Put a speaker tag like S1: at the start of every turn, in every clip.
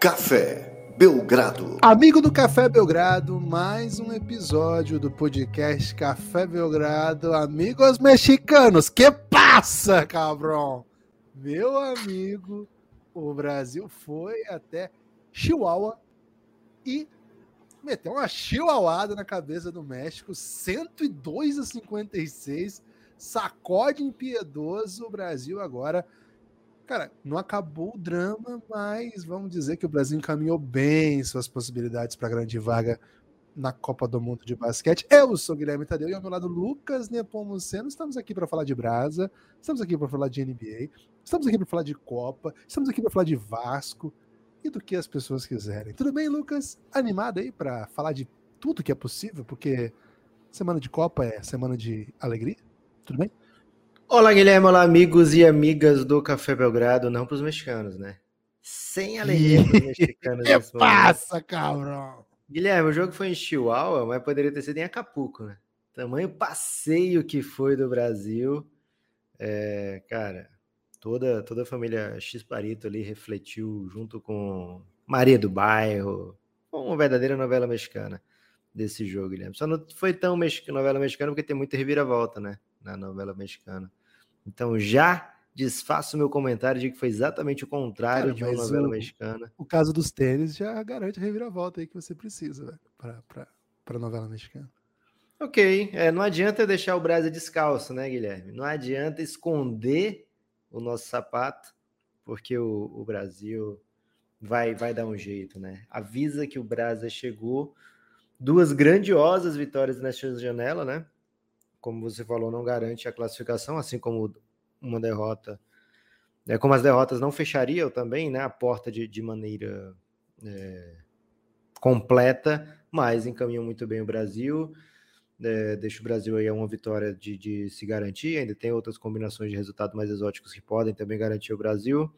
S1: Café Belgrado.
S2: Amigo do Café Belgrado, mais um episódio do podcast Café Belgrado. Amigos mexicanos, que passa, cabrão? Meu amigo, o Brasil foi até Chihuahua e meteu uma chihuahuada na cabeça do México, 102 a 56, sacode impiedoso. O Brasil agora Cara, não acabou o drama, mas vamos dizer que o Brasil encaminhou bem suas possibilidades para a grande vaga na Copa do Mundo de Basquete. Eu sou Guilherme Tadeu e ao meu lado Lucas Nepomuceno. Estamos aqui para falar de Brasa, estamos aqui para falar de NBA, estamos aqui para falar de Copa, estamos aqui para falar de Vasco e do que as pessoas quiserem. Tudo bem, Lucas? Animado aí para falar de tudo que é possível, porque semana de Copa é semana de alegria? Tudo bem?
S3: Olá, Guilherme. Olá, amigos e amigas do Café Belgrado. Não para os mexicanos, né? Sem alegria para os mexicanos.
S2: que passa, cabrão?
S3: Guilherme, o jogo foi em Chihuahua, mas poderia ter sido em Acapulco, né? Tamanho passeio que foi do Brasil. É, cara, toda, toda a família X-Parito ali refletiu junto com Maria do Bairro. Uma verdadeira novela mexicana desse jogo, Guilherme. Só não foi tão novela mexicana porque tem muita reviravolta, né? Na novela mexicana. Então já desfaço meu comentário de que foi exatamente o contrário Cara, de uma novela o, mexicana.
S2: O caso dos tênis já garante a reviravolta aí que você precisa para a novela mexicana.
S3: Ok, é, não adianta deixar o Brasil descalço, né, Guilherme? Não adianta esconder o nosso sapato, porque o, o Brasil vai, vai dar um jeito, né? Avisa que o Brasil chegou. Duas grandiosas vitórias nesta janela, né? Como você falou, não garante a classificação, assim como uma derrota. É, como as derrotas não fechariam também né, a porta de, de maneira é, completa, mas encaminham muito bem o Brasil. É, deixa o Brasil aí a uma vitória de, de se garantir. Ainda tem outras combinações de resultado mais exóticos que podem também garantir o Brasil.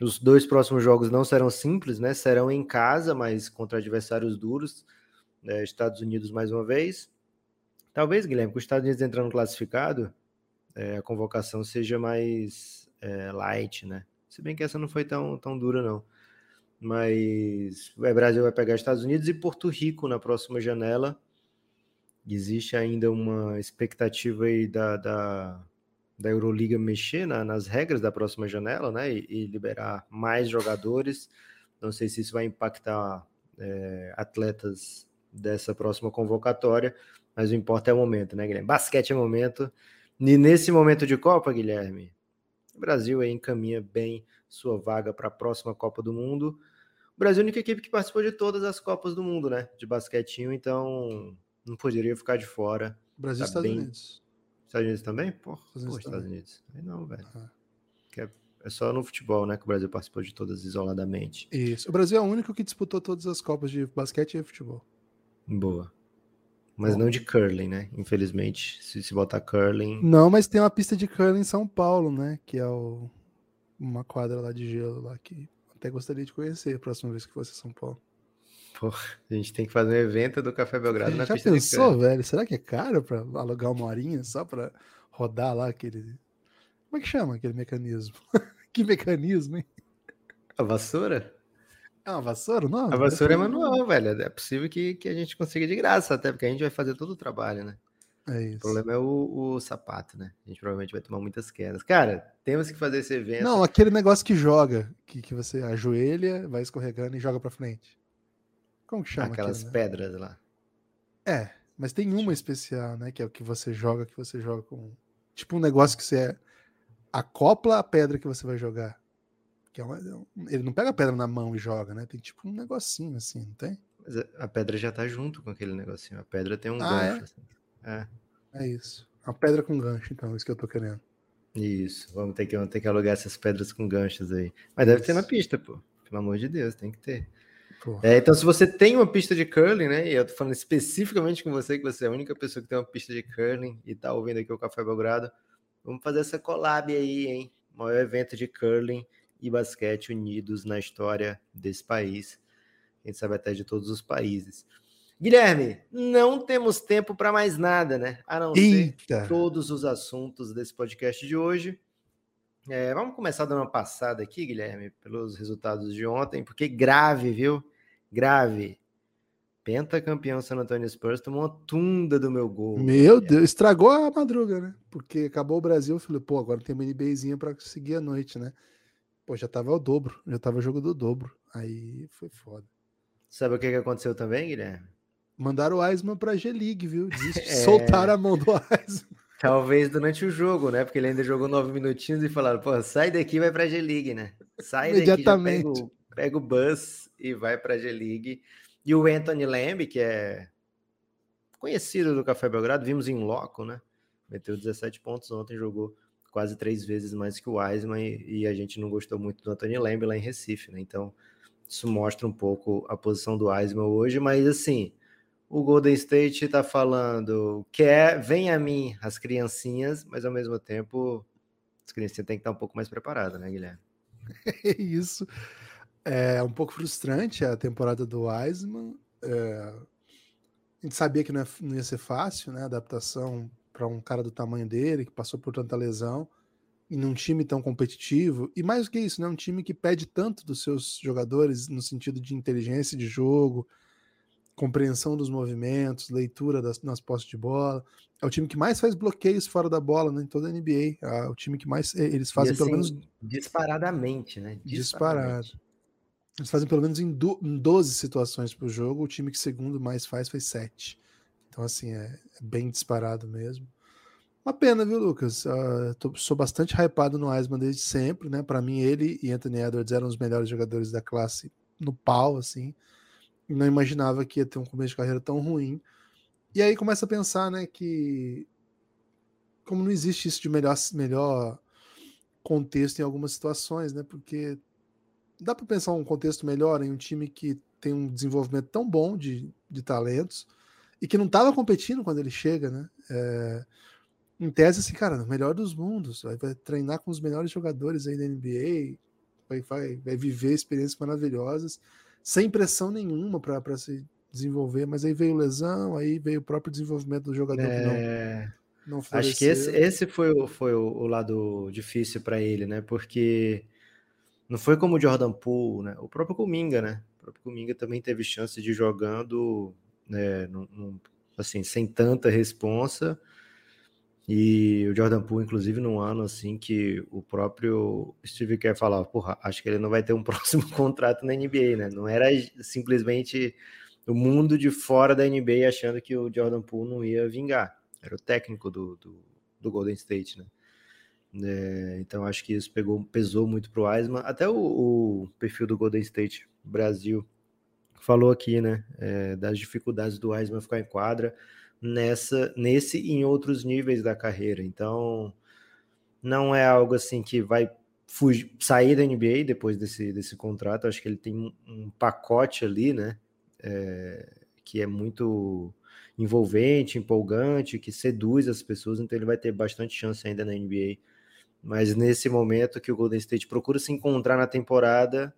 S3: Os dois próximos jogos não serão simples, né? Serão em casa, mas contra adversários duros. É, Estados Unidos mais uma vez Talvez, Guilherme, com os Estados Unidos entrando classificado, é, a convocação seja mais é, light, né? Se bem que essa não foi tão, tão dura, não. Mas o Brasil vai pegar Estados Unidos e Porto Rico na próxima janela. Existe ainda uma expectativa aí da, da, da Euroliga mexer na, nas regras da próxima janela, né? E, e, liberar mais jogadores. Não sei se isso vai impactar é, atletas dessa próxima convocatória, mas o importa é o momento, né, Guilherme? Basquete é momento. E nesse momento de Copa, Guilherme, o Brasil aí encaminha bem sua vaga para a próxima Copa do Mundo. O Brasil é a única equipe que participou de todas as Copas do Mundo, né? De basquetinho, então não poderia ficar de fora.
S2: Brasil e tá Estados bem... Unidos.
S3: Estados Unidos também? Porra, Estados, Estados Unidos. Aí não, velho. Ah. É, é só no futebol, né? Que o Brasil participou de todas isoladamente.
S2: Isso. O Brasil é o único que disputou todas as Copas de basquete e futebol.
S3: Boa. Mas não de curling, né? Infelizmente, se se botar curling.
S2: Não, mas tem uma pista de curling em São Paulo, né? Que é o... uma quadra lá de gelo lá que até gostaria de conhecer a próxima vez que fosse São Paulo.
S3: Pô, a gente tem que fazer um evento do Café Belgrado na
S2: Já
S3: pista
S2: pensou, de curling. velho? Será que é caro para alugar uma horinha só para rodar lá aquele. Como é que chama aquele mecanismo? que mecanismo, hein?
S3: A vassoura?
S2: É uma vassoura? Não.
S3: A vassoura é manual, velho. É possível que, que a gente consiga de graça, até porque a gente vai fazer todo o trabalho, né?
S2: É isso.
S3: O problema é o, o, sapato, né? A gente provavelmente vai tomar muitas quedas. Cara, temos que fazer esse evento.
S2: Não, aquele negócio que joga, que, que você ajoelha, vai escorregando e joga pra frente. Como que chama?
S3: Aquelas aquilo, né? pedras lá.
S2: É, mas tem uma especial, né? Que é o que você joga, que você joga com. Tipo um negócio que você acopla a pedra que você vai jogar. Que é uma, ele não pega a pedra na mão e joga, né? Tem tipo um negocinho assim, não tem?
S3: Mas a pedra já tá junto com aquele negocinho. A pedra tem um ah, gancho.
S2: É? Assim. É. é isso. A pedra com gancho, então, é isso que eu tô querendo.
S3: Isso, vamos ter que, vamos ter que alugar essas pedras com ganchos aí. Mas deve isso. ter na pista, pô. Pelo amor de Deus, tem que ter. É, então, se você tem uma pista de curling, né? E eu tô falando especificamente com você, que você é a única pessoa que tem uma pista de curling e tá ouvindo aqui o Café Belgrado, vamos fazer essa collab aí, hein? O maior evento de curling e basquete unidos na história desse país. A gente sabe até de todos os países. Guilherme, não temos tempo para mais nada, né? A não
S2: Eita.
S3: ser todos os assuntos desse podcast de hoje. É, vamos começar dando uma passada aqui, Guilherme, pelos resultados de ontem, porque grave, viu? Grave. Pentacampeão San Antonio Spurs tomou uma tunda do meu gol.
S2: Meu Deus, estragou a madruga, né? Porque acabou o Brasil, eu falei, pô, agora tem uma NBAzinha pra seguir a noite, né? Pô, já tava o dobro, já tava jogo do dobro. Aí foi foda.
S3: Sabe o que, que aconteceu também, Guilherme?
S2: Mandaram o Eisman pra G-League, viu? É... Soltaram a mão do Eisman.
S3: Talvez durante o jogo, né? Porque ele ainda jogou nove minutinhos e falaram, pô, sai daqui e vai pra G-League, né? Sai daqui, pega o, pega o bus e vai pra G-League. E o Anthony Lamb, que é conhecido do Café Belgrado, vimos em loco, né? Meteu 17 pontos ontem, jogou quase três vezes mais que o Wiseman e, e, a gente não gostou muito do Anthony Lamb lá em Recife, né? Então, isso mostra um pouco a posição do Wiseman hoje, mas assim, o Golden State tá falando que é, vem a mim as criancinhas, mas ao mesmo tempo as criancinhas têm que estar um pouco mais preparadas, né, Guilherme?
S2: É isso. É um pouco frustrante a temporada do Wiseman. É, a gente sabia que não, não ia ser fácil, né? A adaptação para um cara do tamanho dele, que passou por tanta lesão, e num time tão competitivo. E mais do que isso, né? Um time que pede tanto dos seus jogadores no sentido de inteligência de jogo, compreensão dos movimentos, leitura das, nas postes de bola. É o time que mais faz bloqueios fora da bola né, em toda a NBA. É o time que mais. Eles fazem assim, pelo menos.
S3: Disparadamente, né?
S2: Disparadamente. Disparado. Eles fazem pelo menos em, do, em 12 situações por jogo. O time que segundo mais faz foi 7. Então, assim, é, é, bem disparado mesmo. Uma pena, viu, Lucas? Uh, tô, sou bastante hypado no Eisman desde sempre, né? Para mim, ele e Anthony Edwards eram os melhores jogadores da classe no pau, assim. Não imaginava que ia ter um começo de carreira tão ruim. E aí começa a pensar, né, que como não existe isso de melhor, melhor contexto em algumas situações, né? Porque dá para pensar um contexto melhor em um time que tem um desenvolvimento tão bom de, de talentos e que não estava competindo quando ele chega, né? É, em tese, assim, cara, o melhor dos mundos, vai, vai, treinar com os melhores jogadores aí da NBA, vai, vai, vai viver experiências maravilhosas, sem pressão nenhuma para se desenvolver, mas aí veio lesão, aí veio o próprio desenvolvimento do jogador é... que não, é,
S3: não Acho que esse, esse foi, o, foi o lado difícil para ele, né? Porque não foi como o Jordan Poole, né? O próprio Kuminga, né? O próprio Kuminga também teve chance de jogando, né, num, num, assim, sem tanta responsa. E o Jordan Poole, inclusive, num ano assim que o próprio Steve Kerr falava, porra, acho que ele não vai ter um próximo contrato na NBA, né? Não era simplesmente o mundo de fora da NBA achando que o Jordan Poole não ia vingar. Era o técnico do, do, do Golden State, né? É, então acho que isso pegou, pesou muito para o Eisman. Até o, o, perfil do Golden State Brasil falou aqui, né, é, das dificuldades do Eisman ficar em quadra nessa, nesse e em outros níveis da carreira. Então não é algo assim que vai fugir, sair da NBA depois desse, desse contrato. Acho que ele tem um, um pacote ali, né, é, que é muito envolvente, empolgante, que seduz as pessoas. Então ele vai ter bastante chance ainda na NBA mas nesse momento que o Golden State procura se encontrar na temporada,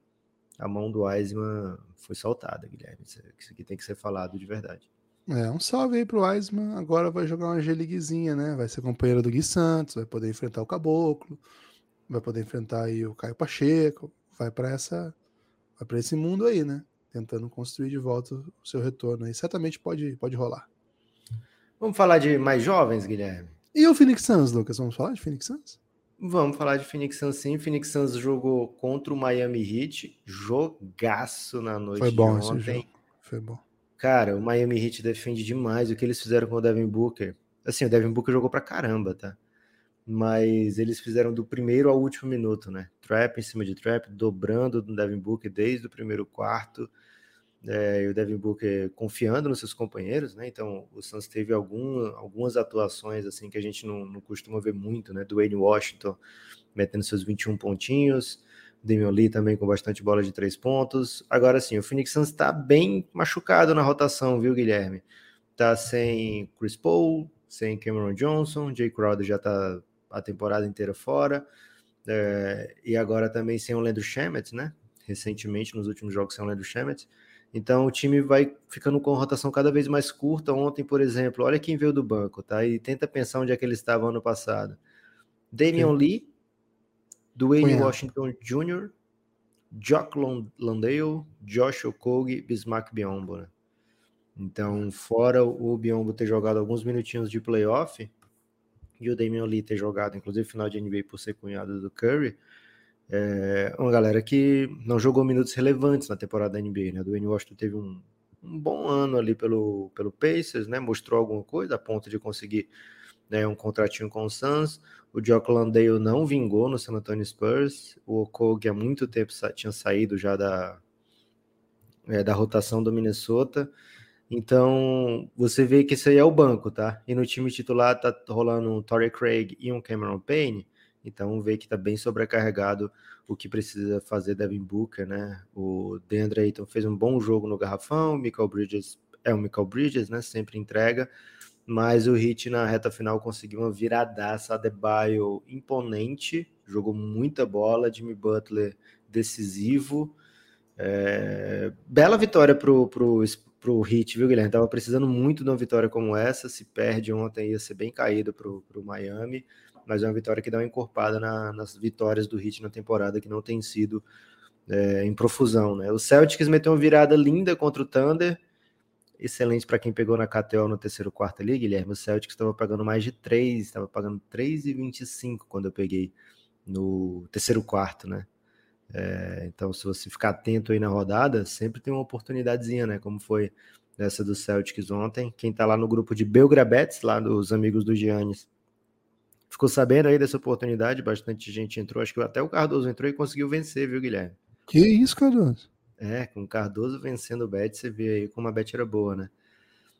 S3: a mão do Wiseman foi soltada, Guilherme. Isso aqui tem que ser falado de verdade.
S2: É, um salve aí pro Wiseman. Agora vai jogar uma G-Leaguezinha, né? Vai ser companheiro do Gui Santos, vai poder enfrentar o Caboclo, vai poder enfrentar aí o Caio Pacheco, vai para essa vai para esse mundo aí, né? Tentando construir de volta o seu retorno aí. Certamente pode, pode rolar.
S3: Vamos falar de mais jovens, Guilherme?
S2: E o Phoenix Suns, Lucas? Vamos falar de Phoenix Suns?
S3: Vamos falar de Phoenix Suns sim. Phoenix Suns jogou contra o Miami Heat, jogaço na noite
S2: Foi bom de ontem. Foi bom.
S3: Cara, o Miami Heat defende demais o que eles fizeram com o Devin Booker. Assim, o Devin Booker jogou pra caramba, tá? Mas eles fizeram do primeiro ao último minuto, né? Trap em cima de trap, dobrando do Devin Booker desde o primeiro quarto é, e o Devin Booker confiando nos seus companheiros, né? Então o Suns teve algum, algumas atuações assim que a gente não, não costuma ver muito, né? Do Wayne Washington metendo seus 21 pontinhos, Damian Lee também com bastante bola de três pontos. Agora sim, o Phoenix Suns está bem machucado na rotação, viu, Guilherme? Tá sem Chris Paul, sem Cameron Johnson, Jay Crowder já tá a temporada inteira fora. É, e agora também sem o Leandro Shemet, né? Recentemente, nos últimos jogos, sem o Leandro Shemet. Então o time vai ficando com rotação cada vez mais curta. Ontem, por exemplo, olha quem veio do banco, tá? E tenta pensar onde é que ele estava ano passado. Damian Lee, Dwayne Washington Jr., Jock Landale, Josh Okogie, Bismarck Biombo, né? Então, fora o Biombo ter jogado alguns minutinhos de playoff e o Damian Lee ter jogado, inclusive, final de NBA por ser cunhado do Curry, é uma galera que não jogou minutos relevantes na temporada da NBA, né? O Dwayne Washington teve um, um bom ano ali pelo, pelo Pacers, né? Mostrou alguma coisa a ponto de conseguir né, um contratinho com o Suns. O Jock Landale não vingou no San Antonio Spurs. O Okog há muito tempo tinha saído já da, é, da rotação do Minnesota. Então, você vê que isso aí é o banco, tá? E no time titular tá rolando um Torrey Craig e um Cameron Payne. Então, vê que tá bem sobrecarregado o que precisa fazer Devin Booker, né? O DeAndre Ayton fez um bom jogo no garrafão, o Michael Bridges é o Michael Bridges, né? Sempre entrega mas o Heat na reta final conseguiu uma viradaça, Adebayo imponente, jogou muita bola, Jimmy Butler decisivo, é... bela vitória pro, pro, pro Heat, viu Guilherme? Tava precisando muito de uma vitória como essa, se perde ontem ia ser bem caído pro, pro Miami, mas é uma vitória que dá uma encorpada na, nas vitórias do Heat na temporada, que não tem sido é, em profusão, né? O Celtics meteu uma virada linda contra o Thunder, excelente para quem pegou na KTO no terceiro quarto ali, Guilherme. O Celtics estava pagando mais de 3, estava pagando 3,25 quando eu peguei no terceiro quarto, né? É, então, se você ficar atento aí na rodada, sempre tem uma oportunidadezinha, né? Como foi essa do Celtics ontem. Quem tá lá no grupo de Belgrabetes, lá dos amigos do Giannis, ficou sabendo aí dessa oportunidade, bastante gente entrou, acho que até o Cardoso entrou e conseguiu vencer, viu, Guilherme?
S2: Que isso, Cardoso?
S3: É, com o Cardoso vencendo o Bet, você vê aí como a Bet era boa, né?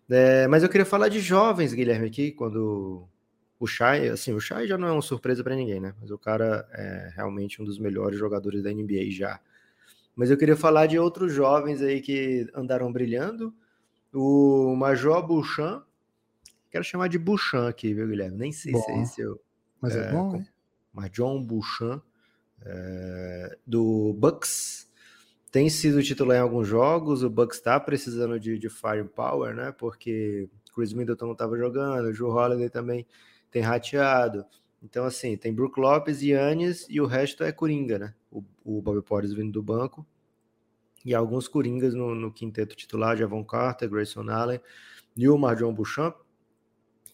S3: É, mas eu queria falar de jovens, Guilherme, aqui, quando o Shai, assim, o Shai já não é uma surpresa para ninguém, né? Mas o cara é realmente um dos melhores jogadores da NBA já. Mas eu queria falar de outros jovens aí que andaram brilhando. O Major Bouchan, quero chamar de Bouchan aqui, viu, Guilherme? Nem sei bom. se é esse o.
S2: Mas é, é bom, hein?
S3: Major Bouchan, é, do Bucks tem sido titular em alguns jogos, o Bucks está precisando de, de firepower, né? Porque Chris Middleton não estava jogando, o Joe Holiday também tem rateado. Então, assim, tem Brook Lopes, Yannis e o resto é Coringa, né? O, o Bobby Portis vindo do banco e alguns Coringas no, no quinteto titular, Javon Carter, Grayson Allen e o Marjon Bouchamp,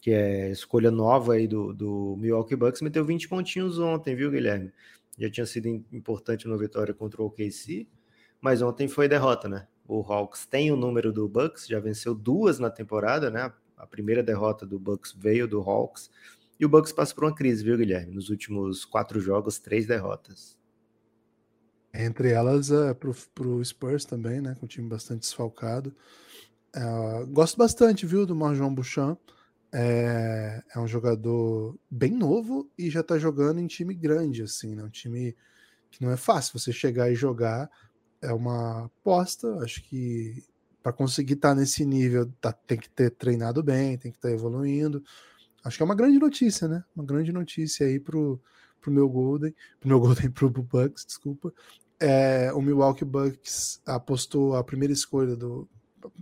S3: que é escolha nova aí do, do Milwaukee Bucks, meteu 20 pontinhos ontem, viu, Guilherme? Já tinha sido importante na vitória contra o OKC, mas ontem foi derrota, né? O Hawks tem o número do Bucks, já venceu duas na temporada, né? A primeira derrota do Bucks veio do Hawks. E o Bucks passa por uma crise, viu, Guilherme? Nos últimos quatro jogos, três derrotas.
S2: Entre elas, é, pro, pro Spurs também, né? Com um time bastante desfalcado. É, gosto bastante, viu, do Marjon Bouchamp. É, é, um jogador bem novo e já tá jogando em time grande, assim, né? Um time que não é fácil você chegar e jogar é uma aposta. Acho que para conseguir estar tá nesse nível tá, tem que ter treinado bem, tem que estar tá evoluindo. Acho que é uma grande notícia, né? Uma grande notícia aí pro, pro meu Golden, pro meu Golden pro Bucks, desculpa. É, o Milwaukee Bucks apostou a primeira escolha do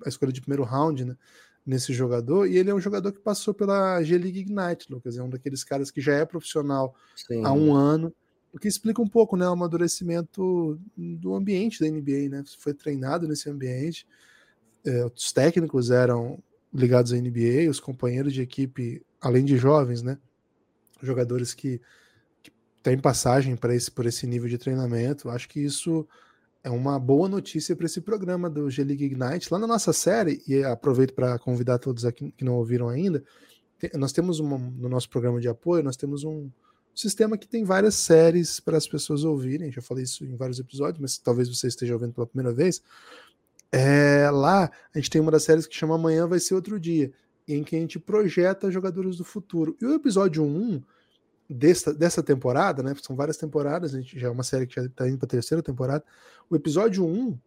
S2: a escolha de primeiro round, né? Nesse jogador, e ele é um jogador que passou pela G-League Ignite, Lucas. É um daqueles caras que já é profissional Sim. há um ano, o que explica um pouco né, o amadurecimento do ambiente da NBA, né? Foi treinado nesse ambiente, é, os técnicos eram ligados à NBA, os companheiros de equipe, além de jovens, né? Jogadores que, que têm passagem para esse, por esse nível de treinamento. Acho que isso é uma boa notícia para esse programa do G-League Ignite. Lá na nossa série, e aproveito para convidar todos aqui que não ouviram ainda, nós temos uma, no nosso programa de apoio, nós temos um, sistema que tem várias séries para as pessoas ouvirem. Já falei isso em vários episódios, mas talvez você esteja ouvindo pela primeira vez. É, lá a gente tem uma das séries que chama Amanhã Vai Ser Outro Dia, em que a gente projeta jogadores do futuro. E o episódio 1 dessa, dessa temporada, né? São várias temporadas, a gente já é uma série que já está indo para a terceira temporada. O episódio 1,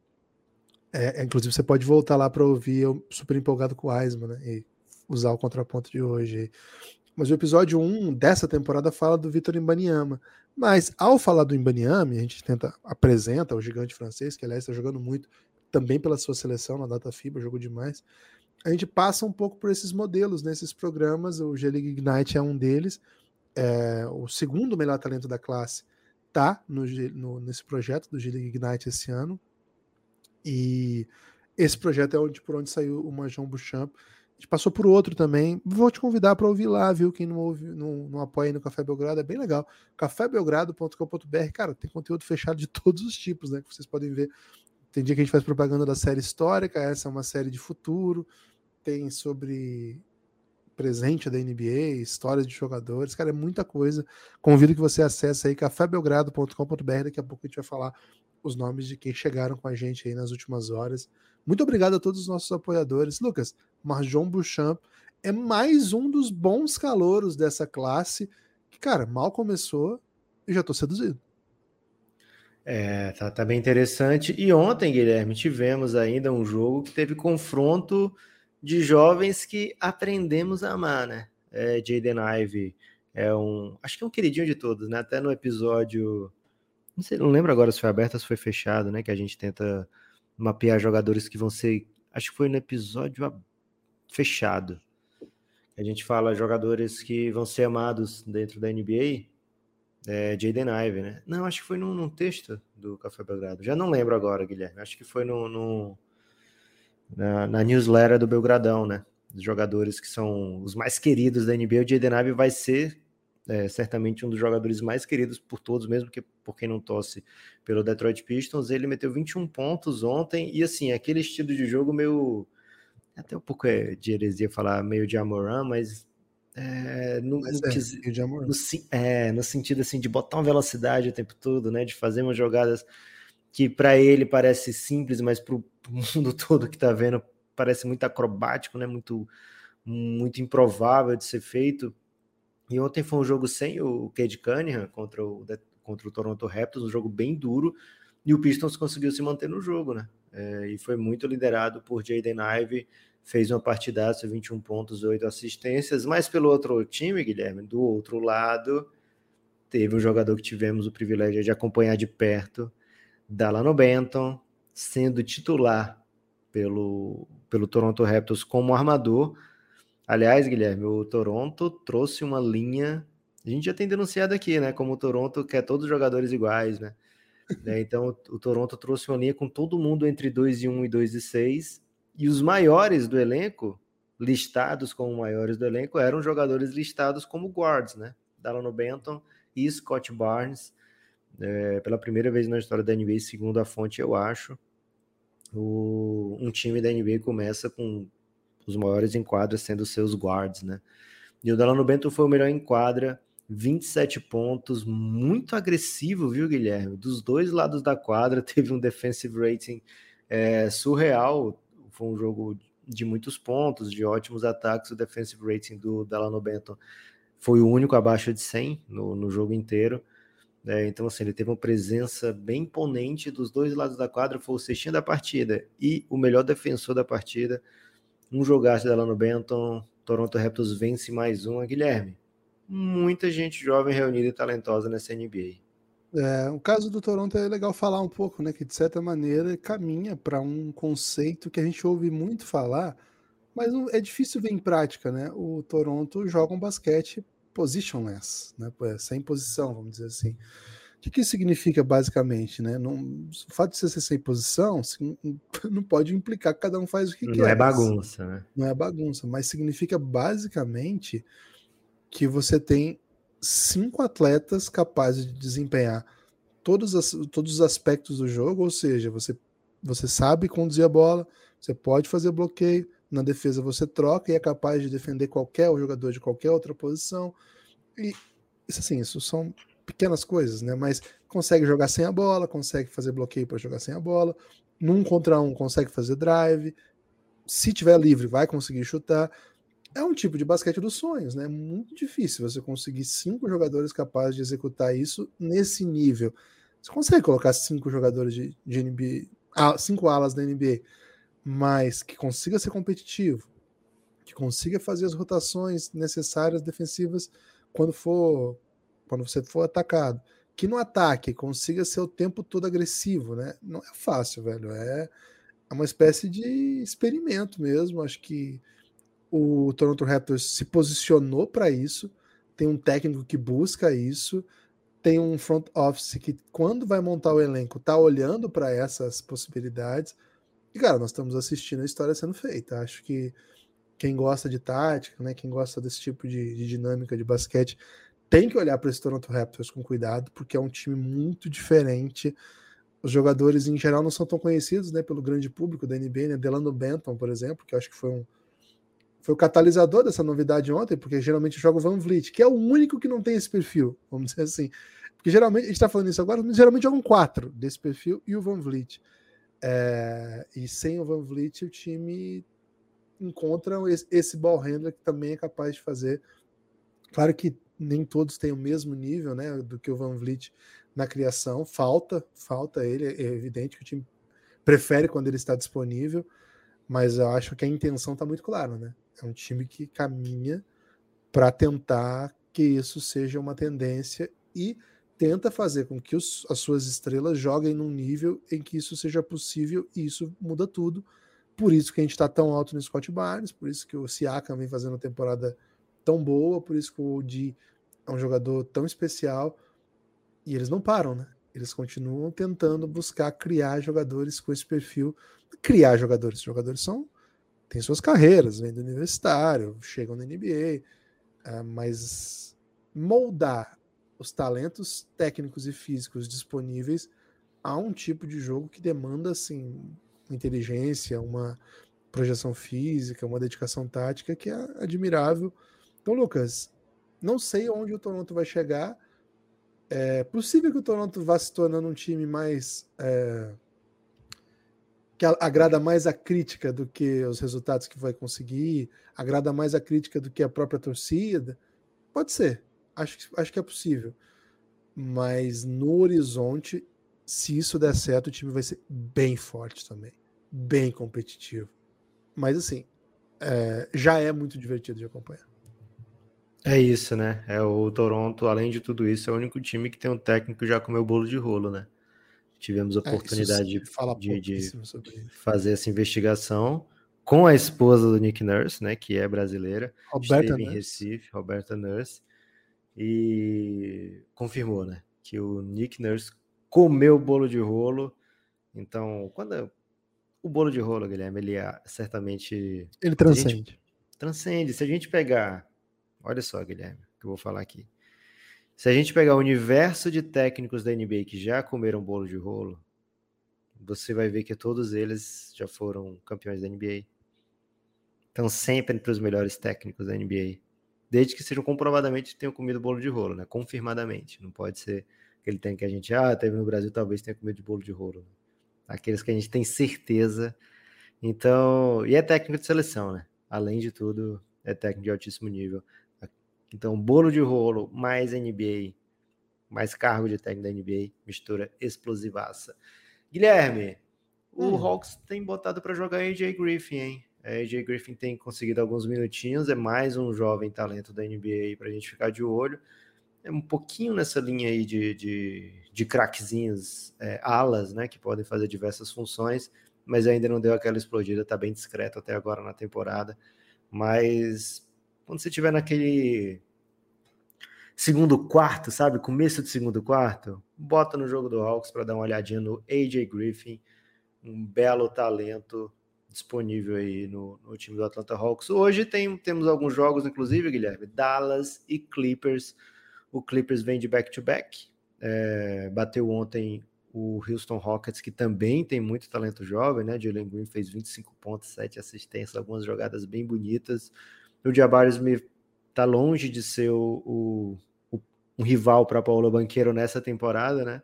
S2: é, é, inclusive você pode voltar lá para ouvir, eu super empolgado com o Eisman, né? E usar o contraponto de hoje. Mas o episódio 1 dessa temporada fala do Vitor Imbaniama. Mas ao falar do Imbaniama, a gente tenta apresenta o gigante francês, que aliás está jogando muito também pela sua seleção na data FIBA, jogou demais. A gente passa um pouco por esses modelos nesses programas. O G-League Ignite é um deles. É, o segundo melhor talento da classe tá no, no, nesse projeto do G-League Ignite esse ano. E esse projeto é onde, por onde saiu o Manjão Bouchamp. A gente passou por outro também. Vou te convidar para ouvir lá, viu? Quem não, ouve, não, não apoia no Café Belgrado, é bem legal. cafébelgrado.com.br, cara, tem conteúdo fechado de todos os tipos, né? Que vocês podem ver. Tem dia que a gente faz propaganda da série histórica, essa é uma série de futuro. Tem sobre presente da NBA, histórias de jogadores, cara, é muita coisa. Convido que você acesse aí cafébelgrado.com.br, daqui a pouco a gente vai falar os nomes de quem chegaram com a gente aí nas últimas horas. Muito obrigado a todos os nossos apoiadores. Lucas, Marjon Bouchamp é mais um dos bons calouros dessa classe, que, cara, mal começou e já tô seduzido.
S3: É, tá, tá bem interessante. E ontem, Guilherme, tivemos ainda um jogo que teve confronto de jovens que aprendemos a amar, né? É, Jaden Ive é um. Acho que é um queridinho de todos, né? Até no episódio. Não sei, não lembro agora se foi aberto ou se foi fechado, né? Que a gente tenta mapear jogadores que vão ser. Acho que foi no episódio fechado. A gente fala jogadores que vão ser amados dentro da NBA. É, Jaden Ive, né? Não, acho que foi num, num, texto do Café Belgrado. Já não lembro agora, Guilherme. Acho que foi no, no na, na newsletter do Belgradão, né? Os jogadores que são os mais queridos da NBA, o Jaden Ivey vai ser é, certamente um dos jogadores mais queridos por todos, mesmo que por quem não torce pelo Detroit Pistons. Ele meteu 21 pontos ontem e assim, aquele estilo de jogo meio até um pouco é de heresia falar meio de Amoran, mas é, no, mas no, é, no, é, no, sentido assim de botar uma velocidade o tempo todo, né? De fazer umas jogadas que para ele parece simples, mas para o mundo todo que está vendo parece muito acrobático, né? Muito, muito improvável de ser feito. E ontem foi um jogo sem o Cade Cunningham contra o, contra o Toronto Raptors, um jogo bem duro, e o Pistons conseguiu se manter no jogo, né? É, e foi muito liderado por Jaden Ivey, fez uma partidaça, 21 pontos, 8 assistências, mas pelo outro time, Guilherme, do outro lado, teve um jogador que tivemos o privilégio de acompanhar de perto, Dalano Benton, sendo titular pelo, pelo Toronto Raptors como armador. Aliás, Guilherme, o Toronto trouxe uma linha. A gente já tem denunciado aqui, né? Como o Toronto quer todos os jogadores iguais, né? É, então, o Toronto trouxe uma linha com todo mundo entre 2 e 1 e 2 e 6. E os maiores do elenco, listados como maiores do elenco, eram jogadores listados como guards, né? Dalano Benton e Scott Barnes é, pela primeira vez na história da NBA, segundo a fonte, eu acho, o, um time da NBA começa com os maiores em quadra sendo seus guards, né? E o Delano Bento foi o melhor em quadra, 27 pontos, muito agressivo, viu, Guilherme? Dos dois lados da quadra, teve um defensive rating é, surreal. Foi um jogo de muitos pontos, de ótimos ataques. O defensive rating do Delano Benton foi o único abaixo de 100 no, no jogo inteiro. É, então, assim, ele teve uma presença bem imponente dos dois lados da quadra, foi o cestinho da partida e o melhor defensor da partida. Um jogaço dela no Benton, Toronto Raptors vence mais uma. Guilherme, muita gente jovem reunida e talentosa nessa NBA.
S2: É, o caso do Toronto é legal falar um pouco, né? Que de certa maneira caminha para um conceito que a gente ouve muito falar, mas é difícil ver em prática, né? O Toronto joga um basquete positionless, né? sem posição, vamos dizer assim. O que, que isso significa basicamente, né? Não, o fato de você ser sem posição não pode implicar que cada um faz o que
S3: não
S2: quer.
S3: Não é bagunça, né?
S2: Não é bagunça, mas significa basicamente que você tem cinco atletas capazes de desempenhar todos, as, todos os aspectos do jogo, ou seja, você, você sabe conduzir a bola, você pode fazer bloqueio, na defesa você troca e é capaz de defender qualquer jogador de qualquer outra posição. E isso assim, isso são pequenas coisas, né? Mas consegue jogar sem a bola, consegue fazer bloqueio para jogar sem a bola, num contra um consegue fazer drive. Se tiver livre, vai conseguir chutar. É um tipo de basquete dos sonhos, né? Muito difícil você conseguir cinco jogadores capazes de executar isso nesse nível. Você consegue colocar cinco jogadores de, de NBA, cinco alas da NBA mas que consiga ser competitivo, que consiga fazer as rotações necessárias defensivas quando for quando você for atacado, que no ataque consiga ser o tempo todo agressivo, né? Não é fácil, velho. É, é uma espécie de experimento mesmo. Acho que o Toronto Raptors se posicionou para isso. Tem um técnico que busca isso. tem um front office que, quando vai montar o elenco, tá olhando para essas possibilidades. E, cara, nós estamos assistindo a história sendo feita. Acho que quem gosta de tática, né, quem gosta desse tipo de, de dinâmica de basquete, tem que olhar para esse Toronto Raptors com cuidado, porque é um time muito diferente. Os jogadores, em geral, não são tão conhecidos né, pelo grande público da NBA, né? Delano Benton, por exemplo, que eu acho que foi um, foi o catalisador dessa novidade ontem, porque geralmente joga o Van Vliet, que é o único que não tem esse perfil, vamos dizer assim. Porque geralmente, a gente está falando isso agora, mas geralmente jogam quatro desse perfil e o Van Vliet. É, e sem o Van Vliet, o time encontra esse, ball handler que também é capaz de fazer. Claro que nem todos têm o mesmo nível né, do que o Van Vliet na criação, falta, falta ele, é evidente que o time prefere quando ele está disponível, mas eu acho que a intenção está muito clara, né? É um time que caminha para tentar que isso seja uma tendência e tenta fazer com que os, as suas estrelas joguem num nível em que isso seja possível e isso muda tudo. Por isso que a gente está tão alto no Scott Barnes, por isso que o Siakam vem fazendo uma temporada tão boa, por isso que o Di é um jogador tão especial e eles não param, né? Eles continuam tentando buscar criar jogadores com esse perfil. Criar jogadores. Os jogadores são têm suas carreiras, vêm do universitário, chegam na NBA, ah, mas moldar os talentos técnicos e físicos disponíveis a um tipo de jogo que demanda assim inteligência, uma projeção física, uma dedicação tática que é admirável. Então, Lucas, não sei onde o Toronto vai chegar. É possível que o Toronto vá se tornando um time mais é, que agrada mais a crítica do que os resultados que vai conseguir, agrada mais a crítica do que a própria torcida. Pode ser, acho, acho que é possível. Mas no horizonte, se isso der certo, o time vai ser bem forte também, bem competitivo. Mas assim, é, já é muito divertido de acompanhar.
S3: É isso, né? É o Toronto, além de tudo isso, é o único time que tem um técnico já comeu bolo de rolo, né? Tivemos a é, oportunidade é, de, de fazer essa investigação com a esposa do Nick Nurse, né, que é brasileira, Roberta esteve em Recife, Roberta Nurse, e confirmou, né, que o Nick Nurse comeu o bolo de rolo. Então, quando o bolo de rolo, Guilherme, ele é certamente
S2: ele transcende. Gente,
S3: transcende. Se a gente pegar, olha só, Guilherme, que eu vou falar aqui. Se a gente pegar o universo de técnicos da NBA que já comeram bolo de rolo, você vai ver que todos eles já foram campeões da NBA. Estão sempre entre os melhores técnicos da NBA. Desde que sejam comprovadamente tenham comido bolo de rolo, né? Confirmadamente. Não pode ser aquele tem que a gente, ah, teve no Brasil, talvez tenha comido de bolo de rolo. Aqueles que a gente tem certeza. Então, e é técnico de seleção, né? Além de tudo, é técnico de altíssimo nível. Então, bolo de rolo, mais NBA, mais cargo de técnico da NBA, mistura explosivaça. Guilherme, o hum. Hawks tem botado para jogar AJ Griffin, hein? A AJ Griffin tem conseguido alguns minutinhos, é mais um jovem talento da NBA para a gente ficar de olho. É um pouquinho nessa linha aí de, de, de craquezinhos, é, alas, né? Que podem fazer diversas funções, mas ainda não deu aquela explodida, tá bem discreto até agora na temporada. Mas quando você estiver naquele segundo quarto, sabe? Começo de segundo quarto, bota no jogo do Hawks para dar uma olhadinha no AJ Griffin, um belo talento disponível aí no, no, time do Atlanta Hawks. Hoje tem, temos alguns jogos, inclusive, Guilherme, Dallas e Clippers. O Clippers vem de back-to-back, -back, é, bateu ontem o Houston Rockets, que também tem muito talento jovem, né? Jalen Green fez 25 pontos, 7 assistências, algumas jogadas bem bonitas. O Jabari Smith tá longe de ser o, o um rival para Paulo Banqueiro nessa temporada, né?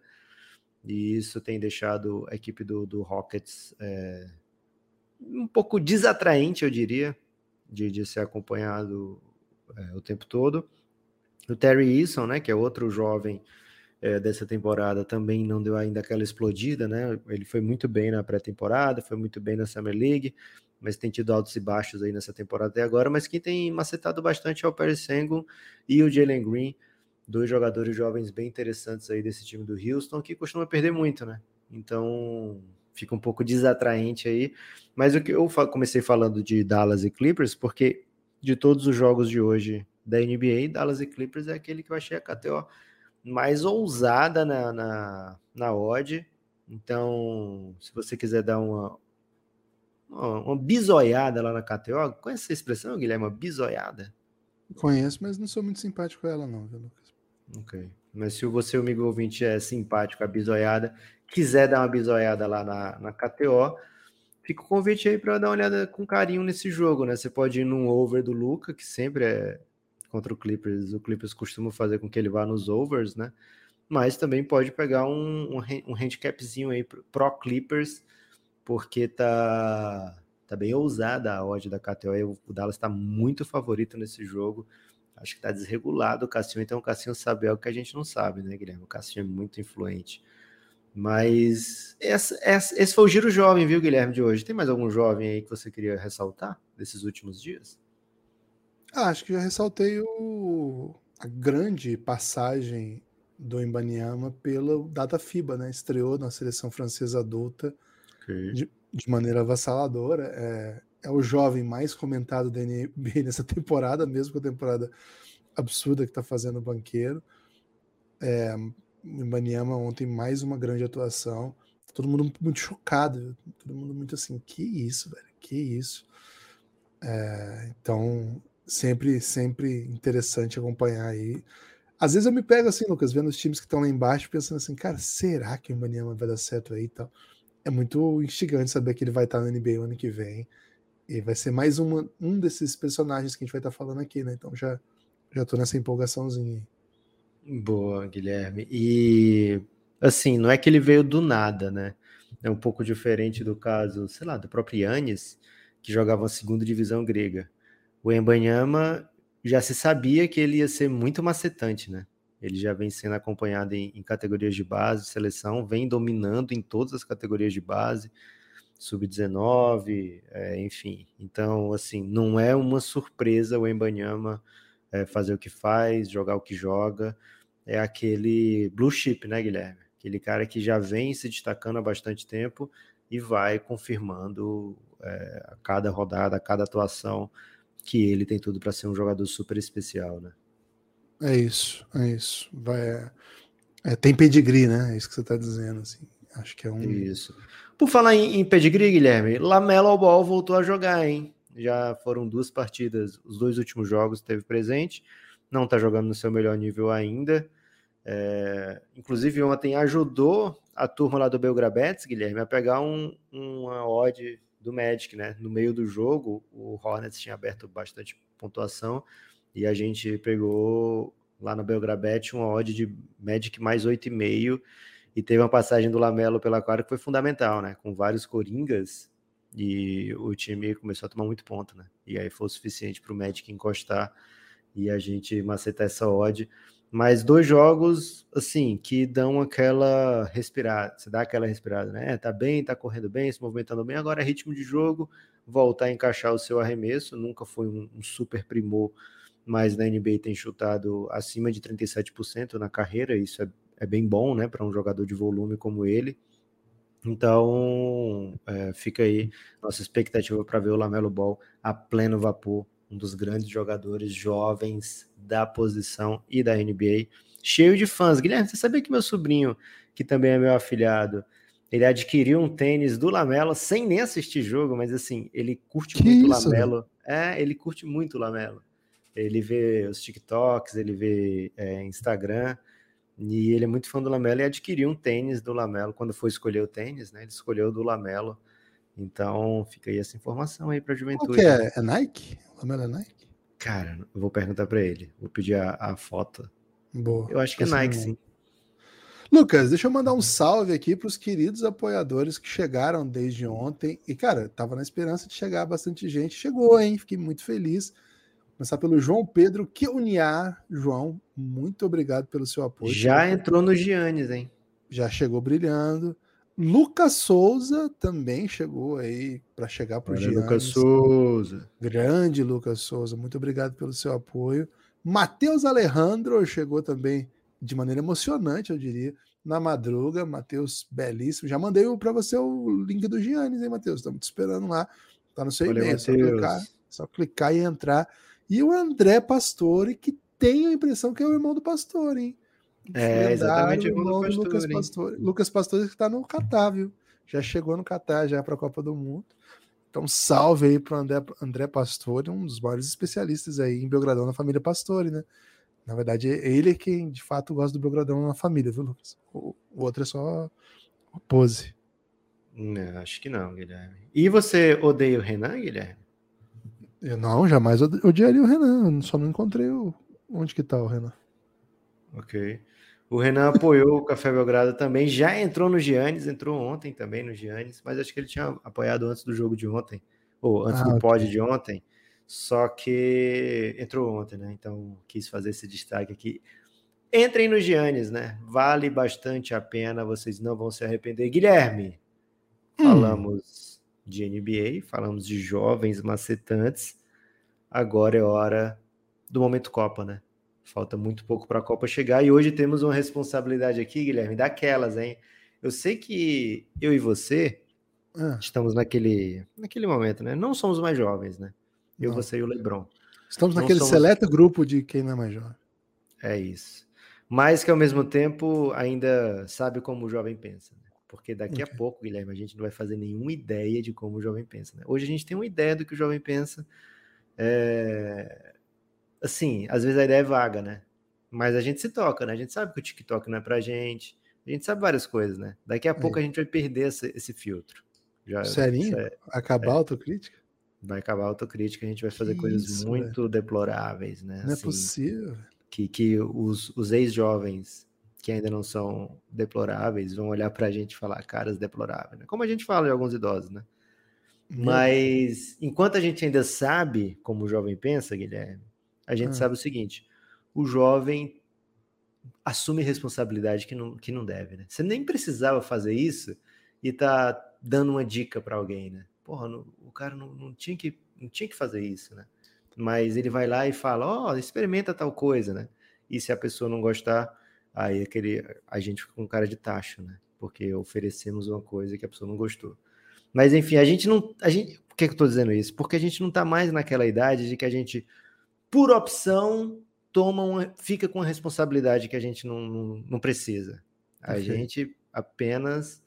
S3: E isso tem deixado a equipe do, do Rockets é, um pouco desatraente, eu diria, de, de ser acompanhado é, o tempo todo. O Terry Eason, né, que é outro jovem é, dessa temporada, também não deu ainda aquela explodida, né? Ele foi muito bem na pré-temporada, foi muito bem na Summer League, mas tem tido altos e baixos aí nessa temporada até agora. Mas quem tem macetado bastante é o Perry Sengun e o Jalen Green, dois jogadores jovens bem interessantes aí desse time do Houston, que costuma perder muito, né? Então fica um pouco desatraente aí. Mas o que eu comecei falando de Dallas e Clippers, porque de todos os jogos de hoje da NBA, Dallas e Clippers é aquele que eu achei a KTO mais ousada na, na, na odd. Então, se você quiser dar uma, uma, uma bisoiada lá na KTO, conhece essa expressão, Guilherme? Uma bisoiada?
S2: Conheço, mas não sou muito simpático com ela, não, viu, Lucas?
S3: Ok. Mas se você, amigo ouvinte, é simpático a bisoiada, quiser dar uma bisoiada lá na, na KTO, fica o convite aí para dar uma olhada com carinho nesse jogo, né? Você pode ir num over do Luca, que sempre é contra o Clippers. O Clippers costuma fazer com que ele vá nos overs, né? Mas também pode pegar um, um, um handicapzinho aí pro Clippers, porque tá, tá bem ousada a odd da KTO. O Dallas está muito favorito nesse jogo. Acho que tá desregulado o Cassinho, então o Cassinho sabe algo que a gente não sabe, né, Guilherme? O Cassinho é muito influente. Mas esse, esse, foi o giro jovem, viu, Guilherme, de hoje. Tem mais algum jovem aí que você queria ressaltar desses últimos dias?
S2: Ah, acho que já ressaltei o, a grande passagem do Embanyama pela data FIBA, né? Estreou na seleção francesa adulta okay. de, de, maneira avassaladora. É, é o jovem mais comentado da NBA nessa temporada, mesmo com a temporada absurda que está fazendo o banqueiro. É, Ibaniama ontem mais uma grande atuação. Todo mundo muito chocado, todo mundo muito assim, que isso, velho, que isso. É, então, sempre, sempre interessante acompanhar aí. Às vezes eu me pego assim, Lucas, vendo os times que estão lá embaixo, pensando assim, cara, será que o Ibaniama vai dar certo aí e tal? É muito instigante saber que ele vai estar no NBA o ano que vem. E vai ser mais uma, um desses personagens que a gente vai estar falando aqui, né? Então já, já tô nessa empolgaçãozinha aí.
S3: Boa, Guilherme. E assim, não é que ele veio do nada, né? É um pouco diferente do caso, sei lá, do próprio Yannis, que jogava a segunda divisão grega. O Embanyama já se sabia que ele ia ser muito macetante, né? Ele já vem sendo acompanhado em, em categorias de base, seleção, vem dominando em todas as categorias de base, sub-19, é, enfim. Então, assim, não é uma surpresa o Embanyama é, fazer o que faz, jogar o que joga. É aquele blue chip, né, Guilherme? Aquele cara que já vem se destacando há bastante tempo e vai confirmando é, a cada rodada, a cada atuação, que ele tem tudo para ser um jogador super especial, né?
S2: É isso, é isso. Vai, é, tem pedigree, né? É isso que você está dizendo, assim. Acho que é um.
S3: Isso. Por falar em, em pedigree, Guilherme, Lamelo Ball voltou a jogar, hein? já foram duas partidas, os dois últimos jogos teve presente, não está jogando no seu melhor nível ainda. É, inclusive, ontem ajudou a turma lá do Belgrabetes, Guilherme, a pegar um, uma odd do Magic, né? No meio do jogo, o Hornets tinha aberto bastante pontuação e a gente pegou lá no Belgrabet uma odd de Magic mais 8,5 e teve uma passagem do Lamelo pela quadra que foi fundamental, né? Com vários coringas e o time começou a tomar muito ponto, né? E aí foi o suficiente para o Magic encostar e a gente macetar essa odd. Mas dois jogos, assim, que dão aquela respirada, você dá aquela respirada, né? Tá bem, tá correndo bem, se movimentando bem, agora é ritmo de jogo, voltar a encaixar o seu arremesso, nunca foi um, um super primor, mas na NBA tem chutado acima de 37% na carreira, isso é, é bem bom, né, para um jogador de volume como ele. Então, é, fica aí nossa expectativa para ver o Lamelo Ball a pleno vapor, um dos grandes jogadores jovens da posição e da NBA, cheio de fãs. Guilherme, você sabia que meu sobrinho, que também é meu afilhado, ele adquiriu um tênis do Lamelo sem nem assistir jogo, mas assim, ele curte que muito o Lamelo. É, ele curte muito o Lamelo. Ele vê os TikToks, ele vê é, Instagram. E ele é muito fã do Lamelo e adquiriu um tênis do Lamelo quando foi escolher o tênis, né? Ele escolheu do Lamelo. Então, fica aí essa informação aí para a juventude.
S2: O que é? É Nike? O Lamelo é Nike?
S3: Cara, eu vou perguntar para ele. Vou pedir a, a, foto.
S2: Boa.
S3: Eu acho que é Nike, sim.
S2: Lucas, deixa eu mandar um salve aqui para os queridos apoiadores que chegaram desde ontem. E, cara, tava na esperança de chegar bastante gente. Chegou, hein? Fiquei muito feliz. Começar pelo João Pedro Keuniar. João, muito obrigado pelo seu apoio.
S3: Já entrou no Giannis, hein?
S2: Já chegou brilhando. Lucas Souza também chegou aí para chegar para o Giannis.
S3: Lucas Souza.
S2: Grande Lucas Souza, muito obrigado pelo seu apoio. Matheus Alejandro chegou também de maneira emocionante, eu diria, na madruga. Matheus, belíssimo. Já mandei para você o link do Giannis, hein, Matheus? Estamos te esperando lá. Tá no seu e-mail. Só clicar, só clicar e entrar. E o André Pastore, que tem a impressão que é o irmão do Pastore, hein?
S3: É, exatamente
S2: o nome do Lucas Pastore. Lucas Pastore que está no Catar, viu? Já chegou no Catar já para a Copa do Mundo. Então, salve aí para André, André Pastore, um dos maiores especialistas aí em Belgradão na família Pastore, né? Na verdade, ele é quem de fato gosta do Belgradão na família, viu, Lucas? O, o outro é só pose.
S3: Não, acho que não, Guilherme. E você odeia o Renan, Guilherme?
S2: Eu não, jamais odiaria o Renan. Só não encontrei o... onde que tá o Renan.
S3: Ok. O Renan apoiou o Café Belgrado também, já entrou no Giannis, entrou ontem também no Giannis, mas acho que ele tinha apoiado antes do jogo de ontem, ou antes ah, do okay. pod de ontem, só que entrou ontem, né? Então quis fazer esse destaque aqui. Entrem no Giannis, né? Vale bastante a pena, vocês não vão se arrepender. Guilherme, hum. falamos de NBA, falamos de jovens macetantes, agora é hora do momento Copa, né? Falta muito pouco para a Copa chegar e hoje temos uma responsabilidade aqui, Guilherme, daquelas, hein? Eu sei que eu e você ah. estamos naquele, naquele momento, né? Não somos mais jovens, né? Eu, não. você e o Lebron.
S2: Estamos não naquele somos... seleto grupo de quem não é mais jovem.
S3: É isso. Mas que ao mesmo tempo ainda sabe como o jovem pensa. Né? Porque daqui okay. a pouco, Guilherme, a gente não vai fazer nenhuma ideia de como o jovem pensa. Né? Hoje a gente tem uma ideia do que o jovem pensa. É assim, às vezes a ideia é vaga, né? Mas a gente se toca, né? A gente sabe que o TikTok não é pra gente. A gente sabe várias coisas, né? Daqui a pouco é. a gente vai perder esse, esse filtro.
S2: Já, Serinho? É, acabar é, a autocrítica?
S3: Vai acabar a autocrítica, a gente vai fazer que coisas isso, muito deploráveis, né?
S2: Não é assim, é possível.
S3: Que, que os, os ex-jovens que ainda não são deploráveis vão olhar pra gente e falar caras deploráveis, né? Como a gente fala de alguns idosos, né? Mas enquanto a gente ainda sabe como o jovem pensa, Guilherme, a gente ah. sabe o seguinte: o jovem assume responsabilidade que não, que não deve, né? Você nem precisava fazer isso e tá dando uma dica para alguém, né? Porra, não, o cara não, não, tinha que, não tinha que fazer isso, né? Mas ele vai lá e fala, ó, oh, experimenta tal coisa, né? E se a pessoa não gostar, aí aquele, a gente fica com cara de taxa, né? Porque oferecemos uma coisa que a pessoa não gostou. Mas enfim, a gente não. A gente, por que, que eu tô dizendo isso? Porque a gente não tá mais naquela idade de que a gente por opção, toma uma, fica com a responsabilidade que a gente não, não, não precisa. A gente apenas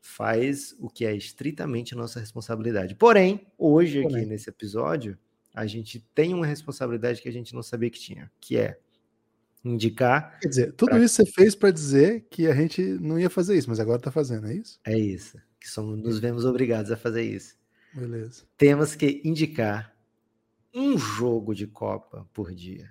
S3: faz o que é estritamente nossa responsabilidade. Porém, hoje aqui Porém. nesse episódio, a gente tem uma responsabilidade que a gente não sabia que tinha, que é indicar.
S2: Quer dizer, tudo pra... isso você fez para dizer que a gente não ia fazer isso, mas agora está fazendo, é isso?
S3: É isso. Que somos, nos vemos obrigados a fazer isso.
S2: Beleza.
S3: Temos que indicar um jogo de Copa por dia.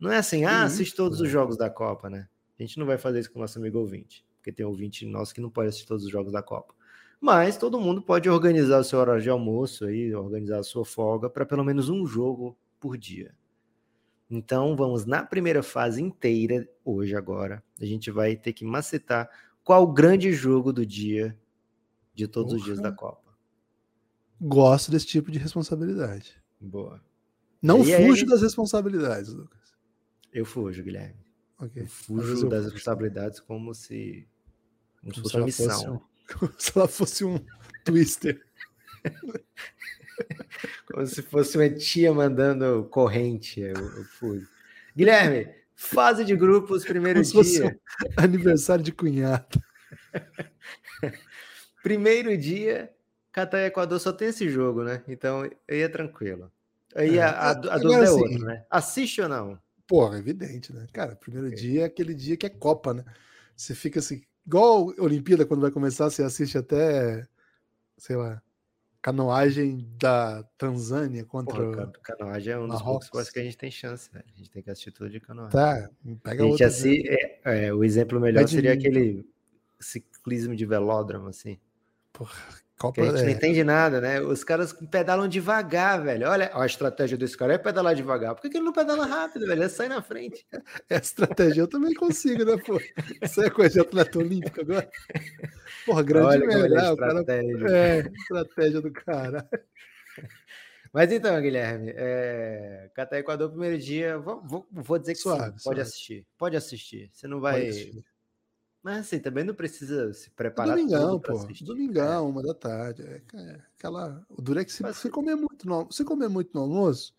S3: Não é assim, ah, assiste todos os jogos da Copa, né? A gente não vai fazer isso com o nosso amigo ouvinte, porque tem ouvinte nosso que não pode assistir todos os jogos da Copa. Mas todo mundo pode organizar o seu horário de almoço aí, organizar a sua folga para pelo menos um jogo por dia. Então vamos na primeira fase inteira, hoje agora, a gente vai ter que macetar qual o grande jogo do dia de todos os dias da Copa.
S2: Gosto desse tipo de responsabilidade.
S3: Boa.
S2: Não e fujo aí... das responsabilidades, Lucas.
S3: Eu fujo, Guilherme. Okay. Eu fujo eu das fujo. responsabilidades como se, como, como se fosse uma missão.
S2: Um, como se ela fosse um twister.
S3: como se fosse uma tia mandando corrente. Eu, eu fujo. Guilherme, fase de grupos, primeiro como dia.
S2: Um aniversário de cunhado.
S3: primeiro dia, Catar e Equador só tem esse jogo, né? Então aí é tranquilo. Aí é, a, a, a dúvida é assim, outra, né? Assiste ou não?
S2: Porra, evidente, né? Cara, primeiro okay. dia é aquele dia que é Copa, né? Você fica assim, igual a Olimpíada, quando vai começar, você assiste até, sei lá, canoagem da Tanzânia contra. Porra,
S3: canoagem é um dos poucos esportes que a gente tem chance, né? A gente tem que assistir tudo de canoagem.
S2: Tá, pega
S3: a gente assi... é, é, O exemplo melhor seria aquele ciclismo de velódromo, assim.
S2: Porra,
S3: Copa, a gente é. não entende nada, né? Os caras pedalam devagar, velho. Olha a estratégia desse cara é pedalar devagar. Por que, que ele não pedala rápido, velho? Ele sai na frente.
S2: É estratégia eu também consigo, né, pô? Isso é coisa de atleta olímpico agora. Porra, grande Olha. É, estratégia. Cara... é, estratégia do cara.
S3: Mas então, Guilherme, é... Catar Equador, primeiro dia, vou, vou, vou dizer que suave, sim, pode suave. assistir. Pode assistir. Você não vai mas assim, também não precisa se preparar.
S2: Domingão, pô. Assistir. Domingão, é. uma da tarde. É, é, aquela. O duro é que se você comer muito no, você comer muito no almoço,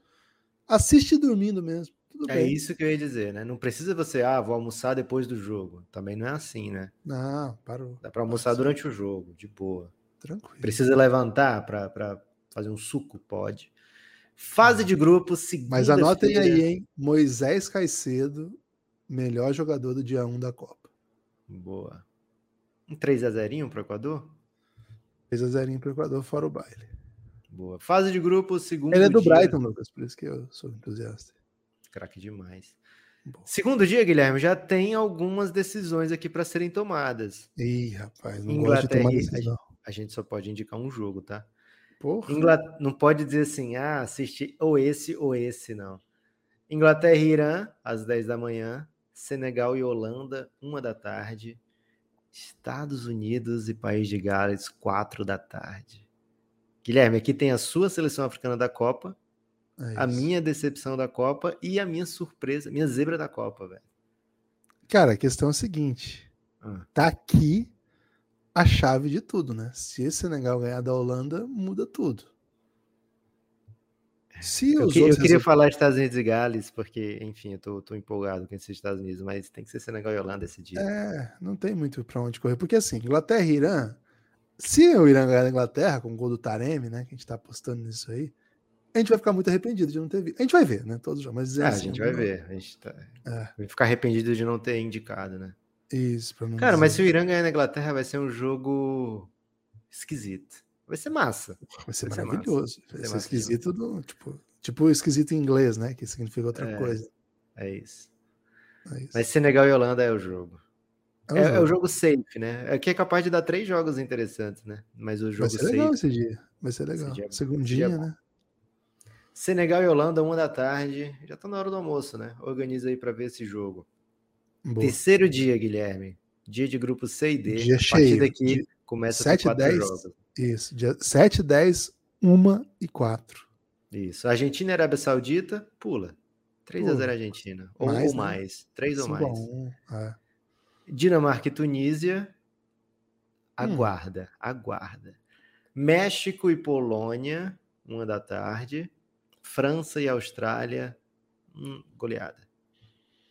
S2: assiste dormindo mesmo. tudo
S3: É
S2: bem.
S3: isso que eu ia dizer, né? Não precisa você, ah, vou almoçar depois do jogo. Também não é assim, né?
S2: Não, parou.
S3: Dá pra almoçar
S2: Pode ser.
S3: durante o jogo, de boa.
S2: Tranquilo.
S3: Precisa levantar pra, pra fazer um suco? Pode. Fase de grupo, segunda
S2: Mas anotem aí, hein? Moisés Caicedo, melhor jogador do dia 1 da Copa.
S3: Boa. Um 3x0 pro Equador?
S2: 3 a 0 pro Equador, fora o baile.
S3: Boa. Fase de grupo, segundo
S2: Ele é do
S3: dia.
S2: Brighton, Lucas, por isso que eu sou entusiasta.
S3: Craque demais. Segundo dia, Guilherme, já tem algumas decisões aqui para serem tomadas.
S2: Ih, rapaz, não
S3: Inglaterra
S2: gosto de tomar decisão.
S3: A gente só pode indicar um jogo, tá?
S2: Porra.
S3: Ingla- Não pode dizer assim, ah, assistir ou esse ou esse, não. Inglaterra e Irã, às 10 da manhã. Senegal e Holanda, uma da tarde. Estados Unidos e País de Gales, 4 da tarde. Guilherme, aqui tem a sua seleção africana da Copa,
S2: É
S3: a minha decepção da Copa e a minha surpresa, minha zebra da Copa, velho.
S2: Cara, a questão é a seguinte:
S3: Ah.
S2: tá aqui a chave de tudo, né? Se esse Senegal ganhar da Holanda, muda tudo. Se
S3: Eu, que- eu queria
S2: resol-
S3: falar Estados Unidos e Gales, porque, enfim, eu tô, tô empolgado com esses Estados Unidos, mas tem que ser Senegal e Holanda esse dia.
S2: É, não tem muito pra onde correr. Porque assim, Inglaterra e Irã, se o Irã ganhar da Inglaterra com o gol do Taremi, né? Que a gente tá apostando nisso aí, a gente vai ficar muito arrependido de não ter visto. A gente vai ver, né? Todos os jogos. Mas dizer
S3: Ah, a
S2: assim,
S3: gente vai
S2: não-
S3: ver. A gente tá...
S2: É.
S3: Vai ficar arrependido de não ter indicado, né?
S2: Isso, pra não
S3: Cara, mas se
S2: dizer.
S3: o Irã ganhar na Inglaterra, vai ser um jogo esquisito. Vai ser massa.
S2: Vai ser
S3: vai ser
S2: maravilhoso.
S3: Vai
S2: Vai
S3: ser
S2: ser esquisito, do, tipo, tipo esquisito em inglês, né? Que significa outra
S3: É.
S2: coisa.
S3: É isso.
S2: É isso.
S3: Mas Senegal e Holanda é o jogo.
S2: É o
S3: É, é o
S2: jogo.
S3: safe, né? Aqui é capaz de dar três jogos interessantes, né? Mas o
S2: Vai
S3: jogo
S2: ser
S3: safe.
S2: legal esse dia. Vai ser legal.
S3: dia-
S2: Segundinha,
S3: dia é
S2: né?
S3: Senegal e Holanda, uma da tarde. Já tá na hora do almoço, né? Organiza aí pra ver esse jogo.
S2: Boa.
S3: Terceiro dia, Guilherme. Dia de grupo C e D.
S2: Dia
S3: a partir
S2: cheio.
S3: daqui
S2: Dia
S3: começa a
S2: 7
S3: ter quatro
S2: 10.
S3: jogos.
S2: Isso. Dia 7, 10, 1 e 4.
S3: Isso. Argentina e Arábia Saudita, pula. 3 a 0
S2: Pula.
S3: Argentina. Ou
S2: Mais,
S3: ou
S2: né?
S3: mais. 3 ou
S2: 5
S3: mais.
S2: a 1. É.
S3: Dinamarca e Tunísia.
S2: Hum.
S3: Aguarda, aguarda. México e Polônia, uma da tarde. França e Austrália, hum, goleada.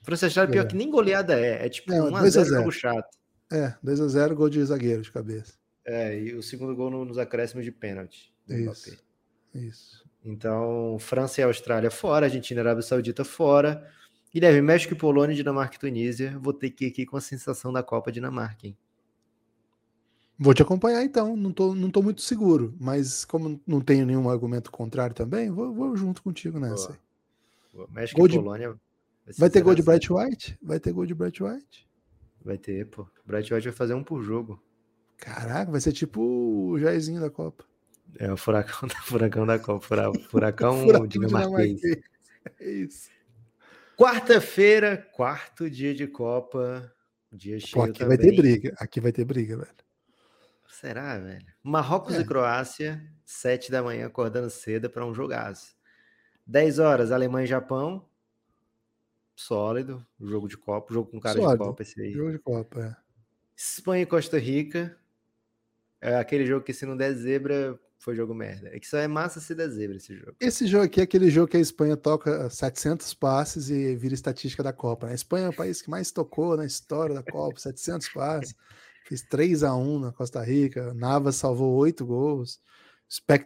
S3: França e Austrália, pior que nem goleada é. É tipo
S2: É,
S3: 1 a
S2: 2 a
S3: 0 jogo
S2: 0.
S3: chato.
S2: É, 2x0, gol de zagueiro de cabeça.
S3: É, e o segundo gol no- nos acréscimos de pênalti. do
S2: Isso.
S3: Mbappé.
S2: Isso.
S3: Então, França e Austrália fora, Argentina e Arábia Saudita fora. Guilherme, México e Polônia, Dinamarca e Tunísia. Vou ter que ir aqui com a sensação da Copa Dinamarca, hein?
S2: Vou te acompanhar então, não tô, não tô muito seguro, mas como não tenho nenhum argumento contrário também, vou, vou junto contigo nessa.
S3: Boa. México
S2: Gol
S3: e
S2: de-
S3: Polônia. ser
S2: Vai ter gol
S3: 0
S2: de
S3: a 0.
S2: Bright White? Vai ter gol de Bright White?
S3: Vai ter, pô. Bright White vai fazer um por jogo.
S2: Caraca, vai ser tipo o Jairzinho da Copa.
S3: É o furacão, da- furacão da Copa. fura- Furacão,
S2: Furacão
S3: dinamarquês.
S2: dinamarquês. É isso.
S3: Quarta-feira, quarto dia de Copa. Dia
S2: Pô,
S3: cheio
S2: aqui
S3: também.
S2: vai ter briga. Aqui vai ter briga, velho.
S3: Será, velho? Marrocos
S2: É.
S3: e Croácia, sete da manhã, acordando cedo para um jogaço. 10 horas, Alemanha e Japão. Sólido, jogo de Copa, jogo com cara de
S2: Sólido.
S3: Copa esse aí.
S2: Jogo de Copa, é.
S3: Espanha e Costa Rica. É aquele jogo que se não der zebra, foi jogo merda. É que só é massa se der zebra esse jogo.
S2: Esse jogo aqui é aquele jogo que a Espanha toca 700 passes e vira estatística da Copa. né? A Espanha é o país que mais tocou na história da Copa, 700 passes. Fez 3 a 1 na Costa Rica. Navas salvou 8 gols.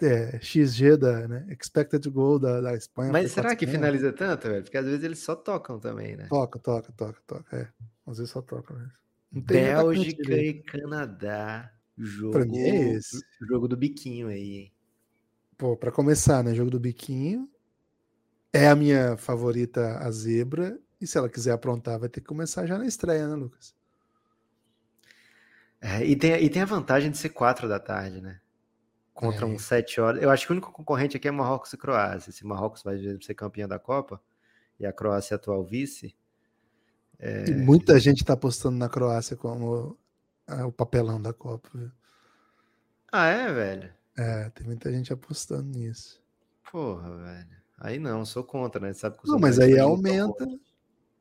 S2: É, XG da, né? Expected goal da, da Espanha.
S3: Mas será que
S2: 400.
S3: finaliza tanto, velho? Porque às vezes eles só tocam também, né?
S2: Toca, toca, toca, toca. É. Às vezes só toca mesmo.
S3: Bélgica e Canadá. Jogo,
S2: Pra mim é esse.
S3: jogo do biquinho aí, hein?
S2: Pô, pra começar, né? Jogo do biquinho. É a minha favorita, a zebra. E se ela quiser aprontar, vai ter que começar já na estreia, né, Lucas?
S3: É, e, tem, e tem a vantagem de ser quatro da tarde, né? Contra
S2: É.
S3: um sete horas. Eu acho que o único concorrente aqui é Marrocos e Croácia. Se Marrocos vai ser campeão da Copa e a Croácia é atual vice,
S2: E muita gente tá apostando na Croácia como o papelão da Copa. viu?
S3: Ah, é, velho?
S2: É, tem muita gente apostando nisso.
S3: Porra, velho. Aí não, sou contra, né? Sabe que
S2: Não, mas aí aumenta.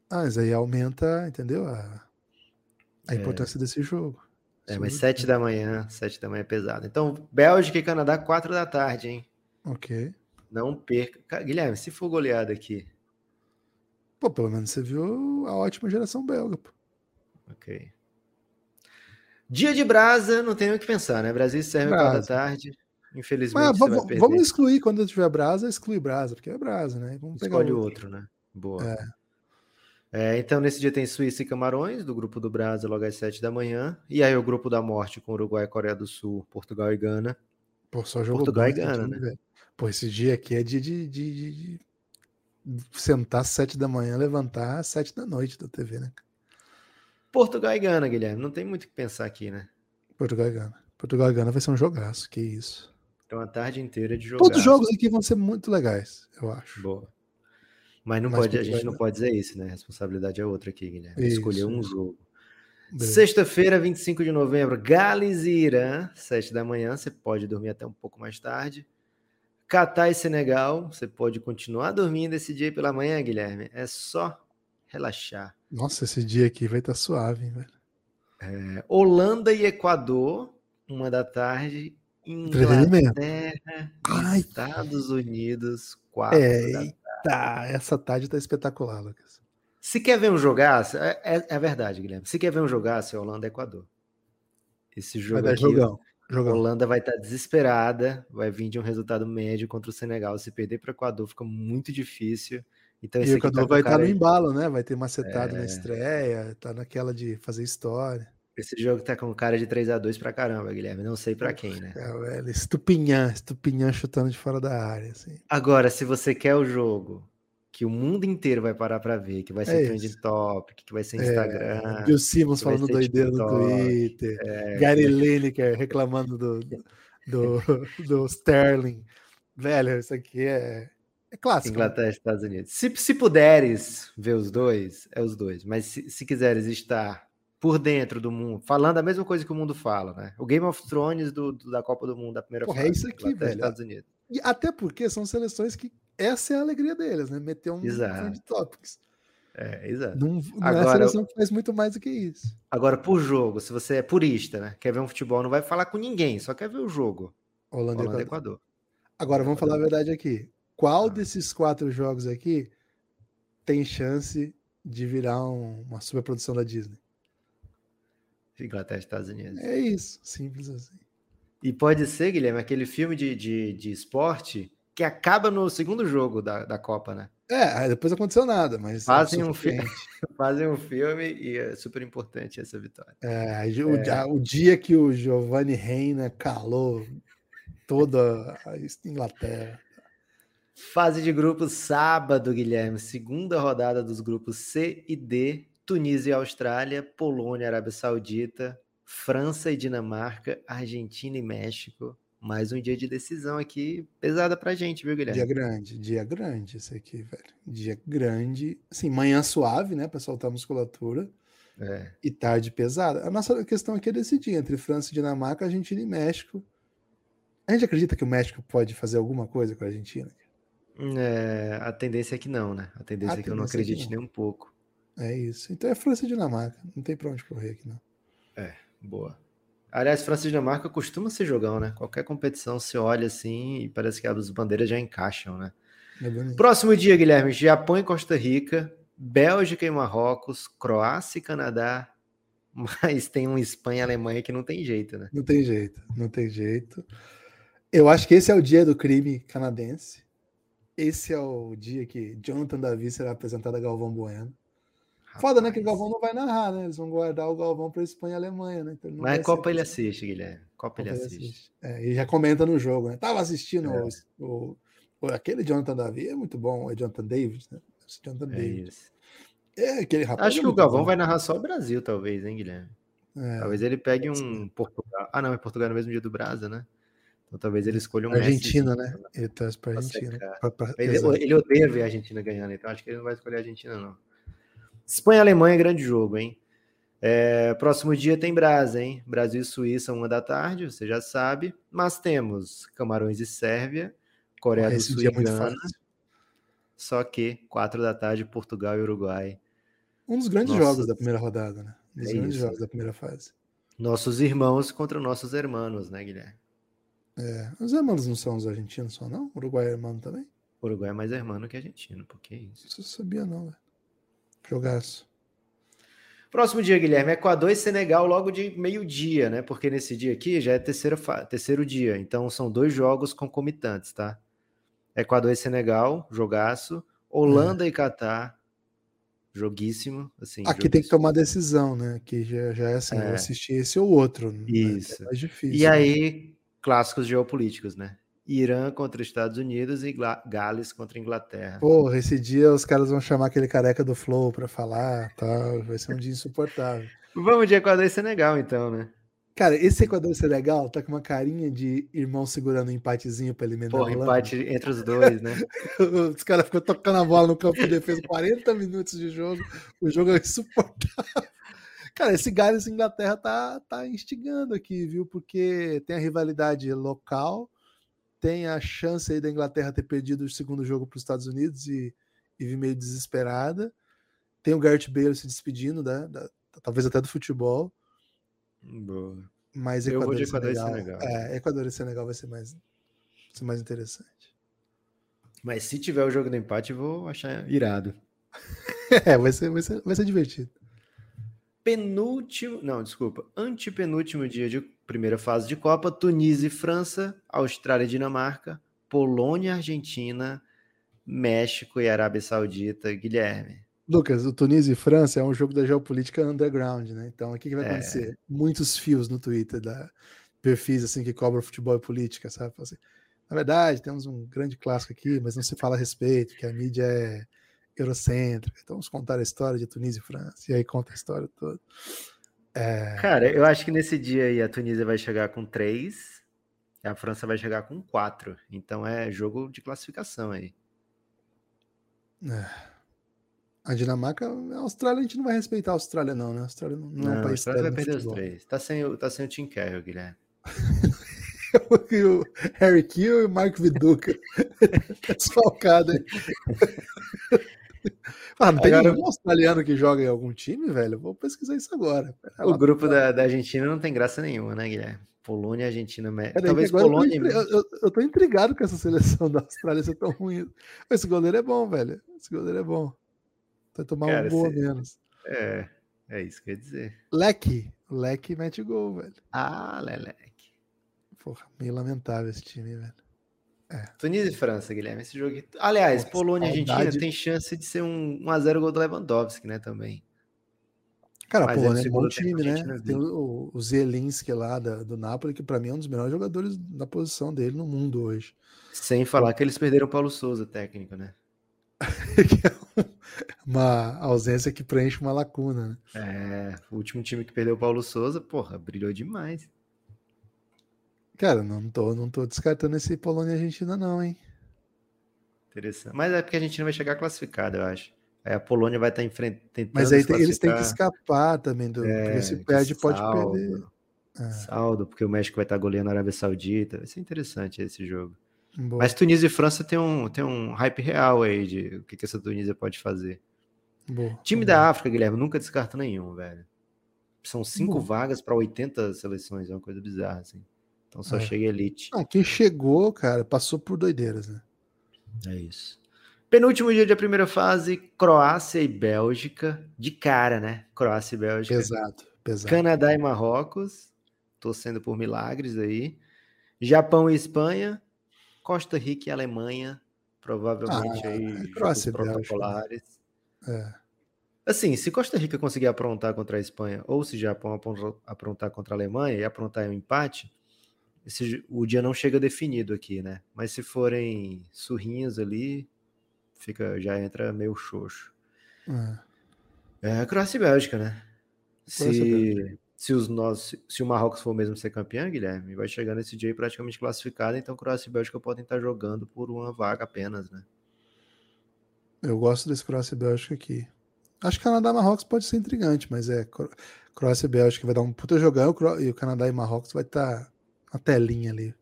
S2: Ah, mas aí aumenta, entendeu? A, a
S3: É.
S2: importância desse jogo.
S3: É, mas
S2: Sim,
S3: sete da manhã, sete da manhã é pesado. Então, Bélgica e Canadá, quatro da tarde, hein?
S2: Ok.
S3: Não perca. Ca- Guilherme, se for goleada aqui,
S2: Pô, pelo menos você viu a ótima geração belga, pô.
S3: Ok. Dia de brasa, não tem o que pensar, né? Brasil serve da
S2: Brasa.
S3: tarde. Infelizmente,
S2: Mas
S3: vai
S2: vamos, vamos excluir quando tiver brasa, exclui brasa, porque é brasa, né? Vamos pegar
S3: Escolhe
S2: outro.
S3: outro, né? Boa.
S2: É.
S3: É, então, nesse dia tem Suíça e Camarões, do grupo do Brasa, logo às 7 da manhã. E aí, o grupo da morte com Uruguai, Coreia do Sul, Portugal e Gana.
S2: Pô, só jogou
S3: Portugal
S2: bom
S3: e Gana, né?
S2: Pô, esse dia aqui é dia de, de- de- de sentar às sete da manhã, levantar às sete da noite da TV, né?
S3: Portugal e Gana, Guilherme. Não tem muito o que pensar aqui, né?
S2: Portugal e Gana. Portugal e Gana vai ser um jogaço, que isso.
S3: Então, a tarde inteira de jogo.
S2: Todos os jogos aqui vão ser muito legais, eu acho.
S3: Boa. Mas, não
S2: Mas
S3: pode, a gente não pode dizer isso, né? A responsabilidade é outra aqui, Guilherme.
S2: Isso,
S3: Escolher um jogo. Sexta-feira, 25 de novembro, Gales e Irã, 7 da manhã. Você pode dormir até um pouco mais tarde. Catar e Senegal, você pode continuar dormindo esse dia pela manhã, Guilherme. É só relaxar.
S2: Nossa, esse dia aqui vai estar suave, hein, velho.
S3: É, Holanda e Equador, uma da tarde. Inglaterra
S2: Ai.
S3: Estados Unidos, quatro
S2: É,
S3: da
S2: eita, essa tarde tá espetacular, Lucas.
S3: Se quer ver um jogaço, é, é, é verdade, Guilherme. Se quer ver um jogaço, é Holanda e Equador. Esse
S2: Vai
S3: jogo
S2: dar
S3: aqui,
S2: jogão. Jogão.
S3: Holanda vai estar desesperada, vai vir de um resultado médio contra o Senegal. Se perder para o Equador, fica muito difícil. Então,
S2: E o
S3: tá com
S2: vai estar
S3: cara
S2: no embalo, né? Vai ter macetado
S3: É.
S2: na estreia, tá naquela de fazer história.
S3: Esse jogo tá com cara de 3 a 2 pra caramba, Guilherme. Não sei pra quem, né?
S2: É, velho, estupinhã, estupinhã chutando de fora da área, assim.
S3: Agora, se você quer o jogo que o mundo inteiro vai parar pra ver, que vai ser
S2: É
S3: trending topic, que vai ser
S2: É,
S3: Instagram,
S2: Bill Simmons falando doideira no Twitter.
S3: é,
S2: Gary Lineker reclamando do, do, do Sterling. Velho, isso aqui é, é clássico. né?
S3: Inglaterra e Estados Unidos. Se, se puderes ver os dois, é os dois. Mas se, se quiseres estar por dentro do mundo, falando a mesma coisa que o mundo fala, né? O Game of Thrones do, do- da Copa do Mundo da primeira
S2: Porra, é
S3: fase.
S2: isso aqui,
S3: Inglaterra
S2: velho.
S3: Estados Unidos.
S2: E até porque são seleções que essa é a alegria deles, né? Meter um
S3: Exato.
S2: trend topics.
S3: É, exato.
S2: Não, não é a
S3: Agora-
S2: seleção que faz muito mais do que isso.
S3: Agora, por jogo, se você é purista, né? Quer ver um futebol, não vai falar com ninguém, só quer ver o jogo.
S2: Holanda
S3: Holanda
S2: Equador.
S3: Equador.
S2: Agora, vamos falar a verdade aqui. Qual
S3: Ah.
S2: desses quatro jogos aqui tem chance de virar um- uma superprodução da Disney?
S3: Inglaterra e Estados Unidos.
S2: É isso, simples assim.
S3: E pode ser, Guilherme, aquele filme de, de, de esporte que acaba no segundo jogo da, da Copa, né?
S2: É, depois aconteceu nada, mas. é
S3: Fazem
S2: o
S3: um filme. Fazem um filme e é super importante essa vitória.
S2: É, o, dia- o dia que o Giovanni Reina calou toda a Inglaterra.
S3: Fase de grupos sábado, Guilherme. Segunda rodada dos grupos C e D. Tunísia e Austrália, Polônia e Arábia Saudita, França e Dinamarca, Argentina e México. Mais um dia de decisão aqui, pesada pra gente, viu, Guilherme?
S2: Dia grande, dia grande esse aqui, velho. Dia grande. Assim, manhã suave, né, pra soltar a musculatura.
S3: É.
S2: E tarde pesada. A nossa questão aqui é decidir entre França, Dinamarca, Argentina e México. A gente acredita que o México pode fazer alguma coisa com a Argentina?
S3: É, a tendência é que não, né? A tendência
S2: A
S3: é que eu não
S2: é
S3: acredite
S2: não.
S3: nem um pouco.
S2: É isso. Então é França e Dinamarca. Não tem pra onde correr aqui, não.
S3: Boa. Aliás, França e Dinamarca costuma ser jogão, né? Qualquer competição se olha assim e parece que as bandeiras já encaixam, né?
S2: É.
S3: Próximo dia, Guilherme, Japão e Costa Rica, Bélgica e Marrocos, Croácia e Canadá, mas tem um Espanha e Alemanha que não tem jeito, né?
S2: Não tem jeito, não tem jeito. Eu acho que esse é o dia do crime canadense. Esse é o dia que Jonathan Davi será apresentado a Galvão Bueno. Foda, né? Que o
S3: Rapaz.
S2: Galvão não vai narrar, né? Eles vão guardar o Galvão para Espanha e Alemanha, né? Então
S3: Mas Copa ele assiste, Guilherme. Copa ele
S2: Copa ele
S3: assiste.
S2: assiste. É, e já comenta no jogo, né? Tava assistindo
S3: É.
S2: o, o- aquele Jonathan Davi, é muito bom, é Jonathan David, né? Jonathan
S3: É
S2: David.
S3: isso.
S2: É, aquele rapaz.
S3: Acho
S2: é
S3: que o Galvão
S2: bom.
S3: vai narrar só o Brasil, talvez, hein, Guilherme?
S2: É,
S3: Talvez ele pegue um Portugal. Ah, não, é Portugal no mesmo dia do Brasa, né? Então talvez ele escolha um Messi,
S2: Argentina,
S3: assim,
S2: né? Ele torce pra
S3: pra
S2: Argentina. Pra- pra-
S3: Ele, ele odeia ver a Argentina ganhando, então acho que ele não vai escolher a Argentina, não. Espanha e Alemanha, grande jogo, hein? É, próximo dia tem Brasa, hein? Brasil e Suíça, uma da tarde, você já sabe. Mas temos Camarões e Sérvia, Coreia do Sul e
S2: é
S3: Gana. Só que, quatro da tarde, Portugal e Uruguai.
S2: Um dos grandes
S3: Nossa.
S2: jogos da primeira rodada, né? Um dos
S3: É
S2: grandes
S3: isso.
S2: jogos da primeira fase.
S3: Nossos irmãos contra nossos hermanos, né, Guilherme?
S2: É, os irmãos não são os argentinos só, não? O Uruguai é irmão também?
S3: Uruguai é mais hermano que argentino, por que isso?
S2: Isso eu sabia, não, velho. Jogaço.
S3: Próximo dia, Guilherme, Equador e Senegal logo de meio-dia, né? Porque nesse dia aqui já é terceiro, terceiro dia, então são dois jogos concomitantes, tá? Equador e Senegal, jogaço. Holanda é. e Catar, joguíssimo. Assim,
S2: Aqui joguíssimo. tem que tomar decisão, né? Aqui já, já é assim, é. assistir esse ou outro. Né?
S3: Isso.
S2: É mais difícil.
S3: E né? aí, clássicos geopolíticos, né? Irã contra Estados Unidos e Gales contra Inglaterra.
S2: Porra, esse dia os caras vão chamar aquele careca do Flow para falar, tá? Vai ser um dia insuportável.
S3: Vamos de Equador e Senegal, então, né?
S2: Cara, esse Equador e Senegal tá com uma carinha de irmão segurando um empatezinho para eliminar
S3: Porra, empate entre os dois, né?
S2: os caras ficam tocando a bola no campo de defesa 40 minutos de jogo, o jogo é insuportável. Cara, esse Gales Inglaterra tá, tá instigando aqui, viu? Porque tem a rivalidade local, tem a chance aí da Inglaterra ter perdido o segundo jogo para os Estados Unidos e, e vir meio desesperada. Tem o Garrett Bale se despedindo, né, da, talvez até do futebol.
S3: Boa.
S2: Mas
S3: Equador,
S2: Eu vou de
S3: Equador e Senegal.
S2: É, Equador e Senegal vai ser mais, vai ser mais interessante.
S3: Mas se tiver o jogo do empate, eu vou achar irado.
S2: é, vai ser, vai, ser, vai ser divertido.
S3: Penúltimo, não, desculpa, antepenúltimo dia de primeira fase de Copa, Tunísia e França, Austrália e Dinamarca, Polônia, Argentina, México e Arábia Saudita. Guilherme.
S2: Lucas, o Tunísia e França é um jogo da geopolítica underground, né? Então, o que, que vai é. acontecer? Muitos fios no Twitter da perfis assim que cobram futebol e política, sabe? Assim, na verdade, temos um grande clássico aqui, mas não se fala a respeito, que a mídia é eurocêntrica. Então, vamos contar a história de Tunísia e França. E aí conta a história toda.
S3: É... Cara, eu acho que nesse dia aí a Tunísia vai chegar com três, e a França vai chegar com quatro. Então é jogo de classificação aí.
S2: É. A Dinamarca, a Austrália, a gente não vai respeitar a Austrália, não, né? A Austrália não, não,
S3: não é um país a Austrália vai perder futebol. os três. Tá sem, tá sem o Tim Carroll, Guilherme.
S2: o Harry Kill e o Mark Viduca. Desfalcado aí. Ah, não tem agora, nenhum australiano que joga em algum time, velho? Vou pesquisar isso agora.
S3: O grupo da, da, Argentina não tem graça nenhuma, né, Guilherme? Polônia, Argentina, talvez Polônia.
S2: Eu tô, eu, eu tô, intrigado com essa seleção da Austrália ser tão ruim. Esse goleiro é bom, velho. Esse goleiro é bom. Vai tomar Cara, um gol se... menos.
S3: É, é isso que eu ia dizer.
S2: Leque. Leque mete gol, velho.
S3: Ah, Leleque.
S2: Porra, meio lamentável esse time, velho.
S3: É. Tunísia e França, Guilherme. Esse jogo. Aliás, Polônia e Argentina tem chance de ser um 1x0 gol do Lewandowski, né? Também.
S2: Cara, pô, é um bom time, né? Tem o, o Zelinski lá da, do Napoli, que para mim é um dos melhores jogadores da posição dele no mundo hoje.
S3: Sem falar que eles perderam o Paulo Souza, técnico, né?
S2: é uma ausência que preenche uma lacuna, né?
S3: É, o último time que perdeu o Paulo Souza, porra, brilhou demais.
S2: Cara, não tô, não tô descartando esse Polônia e Argentina, não, hein?
S3: Interessante. Mas é porque a Argentina vai chegar classificada, eu acho. Aí a Polônia vai estar tá enfrentando.
S2: Mas aí tem, eles têm que escapar também do. É, porque se perde, pode
S3: saldo,
S2: perder.
S3: É. Saldo, porque o México vai estar goleando a Arábia Saudita. Vai ser interessante esse jogo. Boa. Mas Tunísia e França tem um, tem um hype real aí de o que, que essa Tunísia pode fazer.
S2: Boa.
S3: Time Boa. da África, Guilherme, nunca descarta nenhum, velho. São cinco vagas para 80 seleções, é uma coisa bizarra, assim. Então só é. chega elite.
S2: Não, quem chegou, cara, passou por doideiras, né?
S3: É isso. Penúltimo dia da primeira fase, Croácia e Bélgica. De cara, né? Croácia e Bélgica.
S2: Pesado, pesado.
S3: Canadá e Marrocos. Torcendo por milagres aí. Japão e Espanha. Costa Rica e Alemanha. Provavelmente ah, aí
S2: Croácia
S3: protocolares.
S2: É.
S3: Assim, se Costa Rica conseguir aprontar contra a Espanha, ou se Japão aprontar contra a Alemanha e aprontar um empate, esse, o dia não chega definido aqui, né? Mas se forem surrinhos ali, fica já entra meio xoxo. É, é Croácia e Bélgica, né? Se, se, os nós, se o Marrocos for mesmo ser campeão, Guilherme, vai chegar nesse dia praticamente classificado, então Croácia e Bélgica podem estar jogando por uma vaga apenas, né?
S2: Eu gosto desse Croácia e Bélgica aqui. Acho que Canadá e Marrocos pode ser intrigante, mas é Croácia e Bélgica vai dar um puta jogão e o Canadá e Marrocos vai estar uma telinha ali,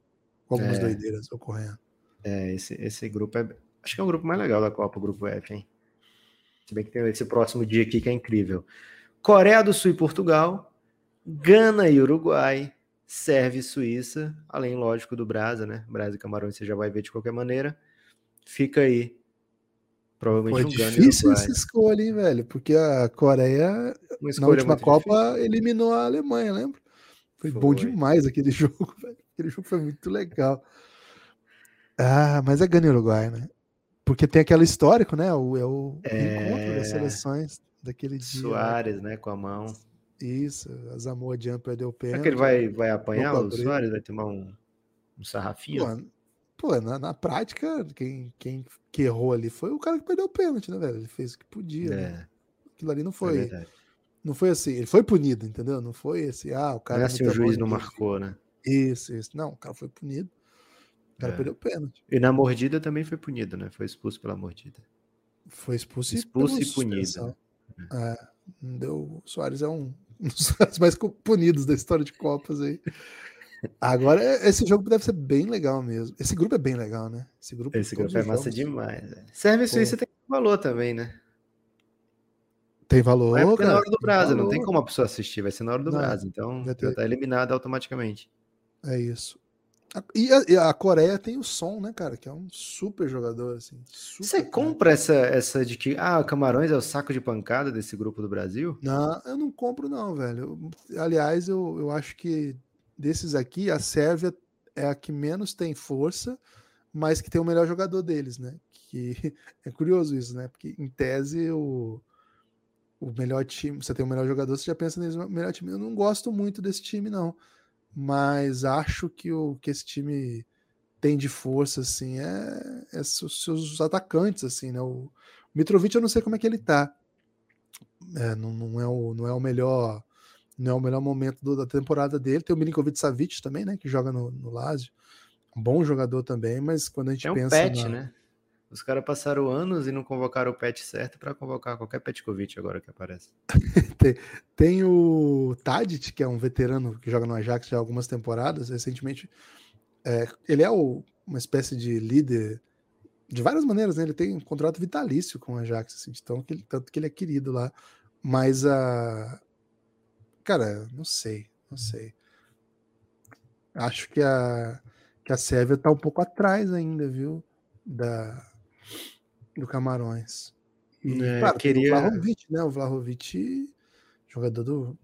S2: com algumas é. doideiras ocorrendo.
S3: É, esse, esse grupo é. Acho que é o grupo mais legal da Copa, o grupo F, hein? Se bem que tem esse próximo dia aqui que é incrível. Coreia do Sul e Portugal, Gana e Uruguai, Sérvia e Suíça, além, lógico, do Brasa, né? Brasa e Camarões você já vai ver de qualquer maneira. Fica aí Provavelmente
S2: Foi
S3: um Gana e
S2: difícil essa escolha, hein, velho? Porque a Coreia, na última Copa, eliminou a Alemanha, lembra? Foi, bom
S3: Foi.
S2: demais aquele jogo, velho. Aquele jogo foi muito legal. Ah, mas é Gana e Uruguai, né? Porque tem aquele histórico, né? O, é o encontro das
S3: É.
S2: seleções daquele dia. né?
S3: Soares, né, com a mão.
S2: Isso, a Samoa Jean perdeu o pênalti.
S3: Será que ele vai, vai apanhar o. Soares? Vai tomar um, um sarrafinho?
S2: Pô, pô na, na prática, quem, quem que errou ali foi o cara que perdeu o pênalti, né, velho? Ele fez o que podia, né?
S3: é,
S2: Aquilo ali não
S3: é
S2: foi,
S3: verdade.
S2: Não foi assim, ele foi punido, entendeu? Não foi assim, ah, o
S3: Não
S2: cara
S3: é assim, o juiz não marcou, né?
S2: Isso, isso. Não, o cara foi punido. O cara
S3: É.
S2: perdeu o pênalti.
S3: E na mordida também foi punido, né? Foi expulso pela mordida.
S2: Foi expulso,
S3: Expulso e punido,
S2: suspensão. É, não deu. O Soares é um um dos mais punidos da história de Copas aí. Agora, é- esse jogo deve ser bem legal mesmo. Esse grupo é bem legal, né? Esse grupo,
S3: Esse grupo é massa
S2: jogos
S3: demais. velho. Sérvia e. Suíça tem valor também, né?
S2: Tem valor,
S3: Vai porque é na
S2: cara.
S3: hora do Brasil, não tem como a pessoa assistir, vai ser na hora do
S2: Não,
S3: Brasil. Então
S2: vai ter-
S3: já tá eliminado automaticamente.
S2: É isso. E a, e a Coreia tem o som, né, cara? Que é um super jogador, assim. super
S3: Você compra essa, essa de que ah, Camarões é o saco de pancada desse grupo do Brasil?
S2: Não, eu não compro, não, velho. Eu- aliás, eu, eu acho que desses aqui, a Sérvia é a que menos tem força, mas que tem o melhor jogador deles, né? Que é curioso isso, né? Porque em tese o, o melhor time, você tem o melhor jogador, você já pensa nesse melhor time. Eu não gosto muito desse time, não. Mas acho que o que esse time tem de força, assim, é, é seus, seus atacantes, assim, né? O Mitrovic, eu não sei como é que ele tá. É, não, não é o, não é o melhor não é o melhor momento do- da temporada dele. Tem o Milinkovic Savic também, né? Que joga no, no Lazio. Um bom jogador também, mas quando a gente
S3: É um
S2: pensa.
S3: pet,
S2: na-
S3: né? Os caras passaram anos e não convocaram o pet certo pra convocar qualquer Petkovic agora que aparece.
S2: Tem o Tadic, que é um veterano que joga no Ajax já há algumas temporadas. Recentemente, é, ele é o- uma espécie de líder de várias maneiras, né? Ele tem um contrato vitalício com o Ajax, assim, tão que ele- tanto que ele é querido lá. Mas a. Cara, não sei, não sei. Acho que a, que a Sérvia tá um pouco atrás ainda, viu? Da, do Camarões. E,
S3: É,
S2: claro,
S3: queria-
S2: o Vlahovic, né? O Vlahovic, jogador do,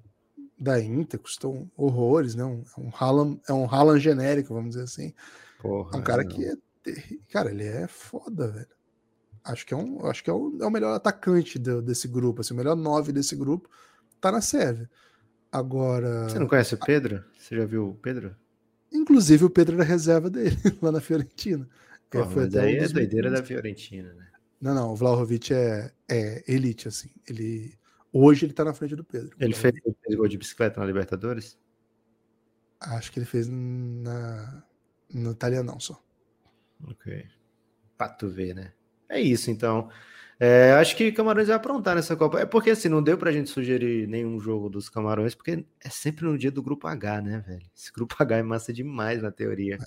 S2: da Inter, custou horrores, né? Um, é um Haaland, é um Haaland genérico, vamos dizer assim.
S3: Porra.
S2: É um cara
S3: não.
S2: que é. Cara, ele é foda, velho. Acho que é, um, acho que é, o, é o melhor atacante do- desse grupo, assim, o melhor nove desse grupo tá na Sérvia. Agora,
S3: Você não conhece o Pedro? Você já viu o Pedro?
S2: inclusive o Pedro era reserva dele lá na Fiorentina. É,
S3: Porra,
S2: foi
S3: mas aí é doideira da Fiorentina, né?
S2: Não, não, o Vlahovic é, é elite, assim. Ele, hoje ele tá na frente do Pedro.
S3: Ele fez,
S2: Vlahovic.
S3: fez gol de bicicleta na Libertadores?
S2: Acho que ele fez na, no italianão só.
S3: Ok. Pra tu ver, né? É isso, então. É, acho que Camarões vai aprontar nessa Copa. É porque assim, não deu pra gente sugerir nenhum jogo dos Camarões, porque é sempre no dia do grupo H, né, velho? Esse grupo H é massa demais na teoria.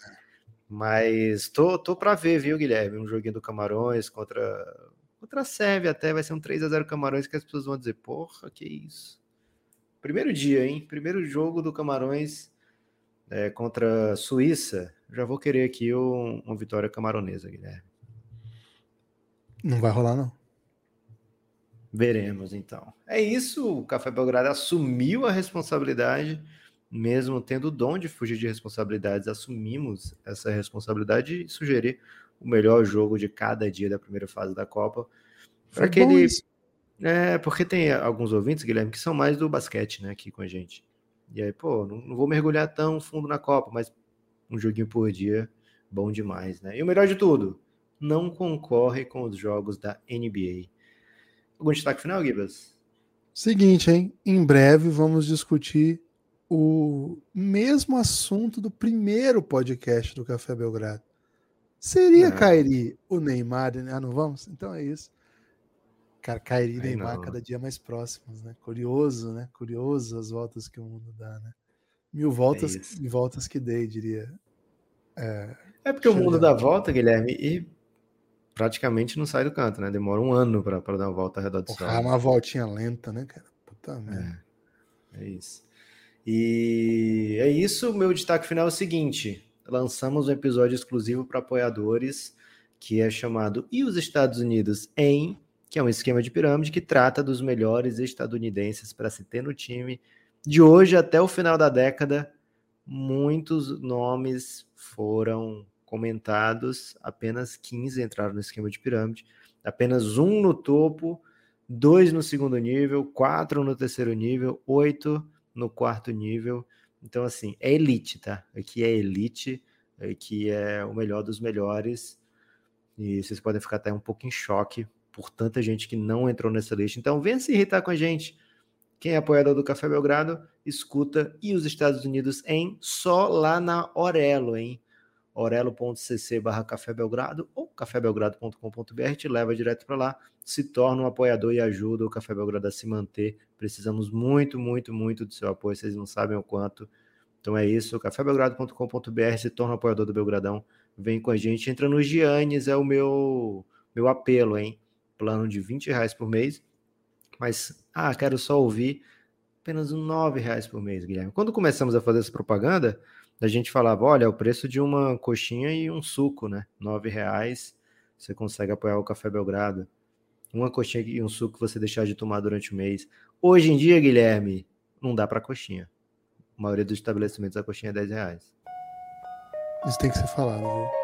S3: Mas tô, tô pra ver, viu, Guilherme? Um joguinho do Camarões contra, contra a Sérvia até. Vai ser um 3x0 Camarões que as pessoas vão dizer, porra, que isso. Primeiro dia, hein? Primeiro jogo do Camarões é, contra a Suíça. Já vou querer aqui um- uma vitória camaronesa, Guilherme.
S2: Não vai rolar, não.
S3: Veremos, então. É isso, o Café Belgrado assumiu a responsabilidade, mesmo tendo o dom de fugir de responsabilidades, assumimos essa responsabilidade e sugerir o melhor jogo de cada dia da primeira fase da Copa. Para aquele. É, porque tem alguns ouvintes, Guilherme, que são mais do basquete, né, aqui com a gente. E aí, pô, não, não vou mergulhar tão fundo na Copa, mas um joguinho por dia, bom demais, né? E o melhor de tudo, não concorre com os jogos da NBA. Algum destaque final, Gibas?
S2: Seguinte, hein? Em breve vamos discutir o mesmo assunto do primeiro podcast do Café Belgrado. Seria,
S3: Não.
S2: Kairi, o Neymar? né? Ah, não vamos? Então é isso. Cara, Kairi e Neymar
S3: não.
S2: cada dia mais próximos, né? Curioso, né? Curioso as voltas que o mundo dá, né? Mil voltas
S3: isso.
S2: e voltas que dei, diria.
S3: É porque o mundo dá volta, Guilherme, e praticamente não sai do canto, né? Demora um ano para dar uma volta ao redor do sol.
S2: Porra, uma voltinha lenta, né, cara? Puta merda.
S3: É, é isso. E é isso. Meu destaque final é o seguinte: lançamos um episódio exclusivo para apoiadores que é chamado E os Estados Unidos em, que é um esquema de pirâmide que trata dos melhores estadunidenses para se ter no time. De hoje até o final da década, muitos nomes foram comentados, apenas 15 entraram no esquema de pirâmide, apenas um no topo, dois no segundo nível, quatro no terceiro nível, oito no quarto nível. Então, assim, é elite, tá? Aqui é elite, aqui é o melhor dos melhores. E vocês podem ficar até um pouco em choque por tanta gente que não entrou nessa lista. Então, venha se irritar com a gente. Quem é apoiador do Café Belgrado, escuta. E os Estados Unidos em só lá na Orelo, hein? orelo.cc barra Café Belgrado ou cafébelgrado.com.br te leva direto para lá, se torna um apoiador e ajuda o Café Belgrado a se manter. Precisamos muito, muito, muito do seu apoio, vocês não sabem o quanto. Então é isso, cafébelgrado.com.br, se torna um apoiador do Belgradão, vem com a gente, entra no Giannis, é o meu, meu apelo, hein? Plano de 20 reais por mês, mas, ah, quero só ouvir, apenas 9 reais por mês, Guilherme. Quando começamos a fazer essa propaganda, a gente falava, olha, o preço de uma coxinha e um suco, né? Nove reais, você consegue apoiar o Café Belgrado. Uma coxinha e um suco você deixar de tomar durante o mês. Hoje em dia, Guilherme, não dá para coxinha. A maioria dos estabelecimentos a coxinha é 10 reais.
S2: Isso tem que ser falado, viu?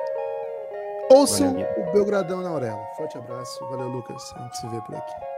S2: Ouçam o Belgradão na Aurela. Forte abraço. Valeu, Lucas. A gente se vê por aqui.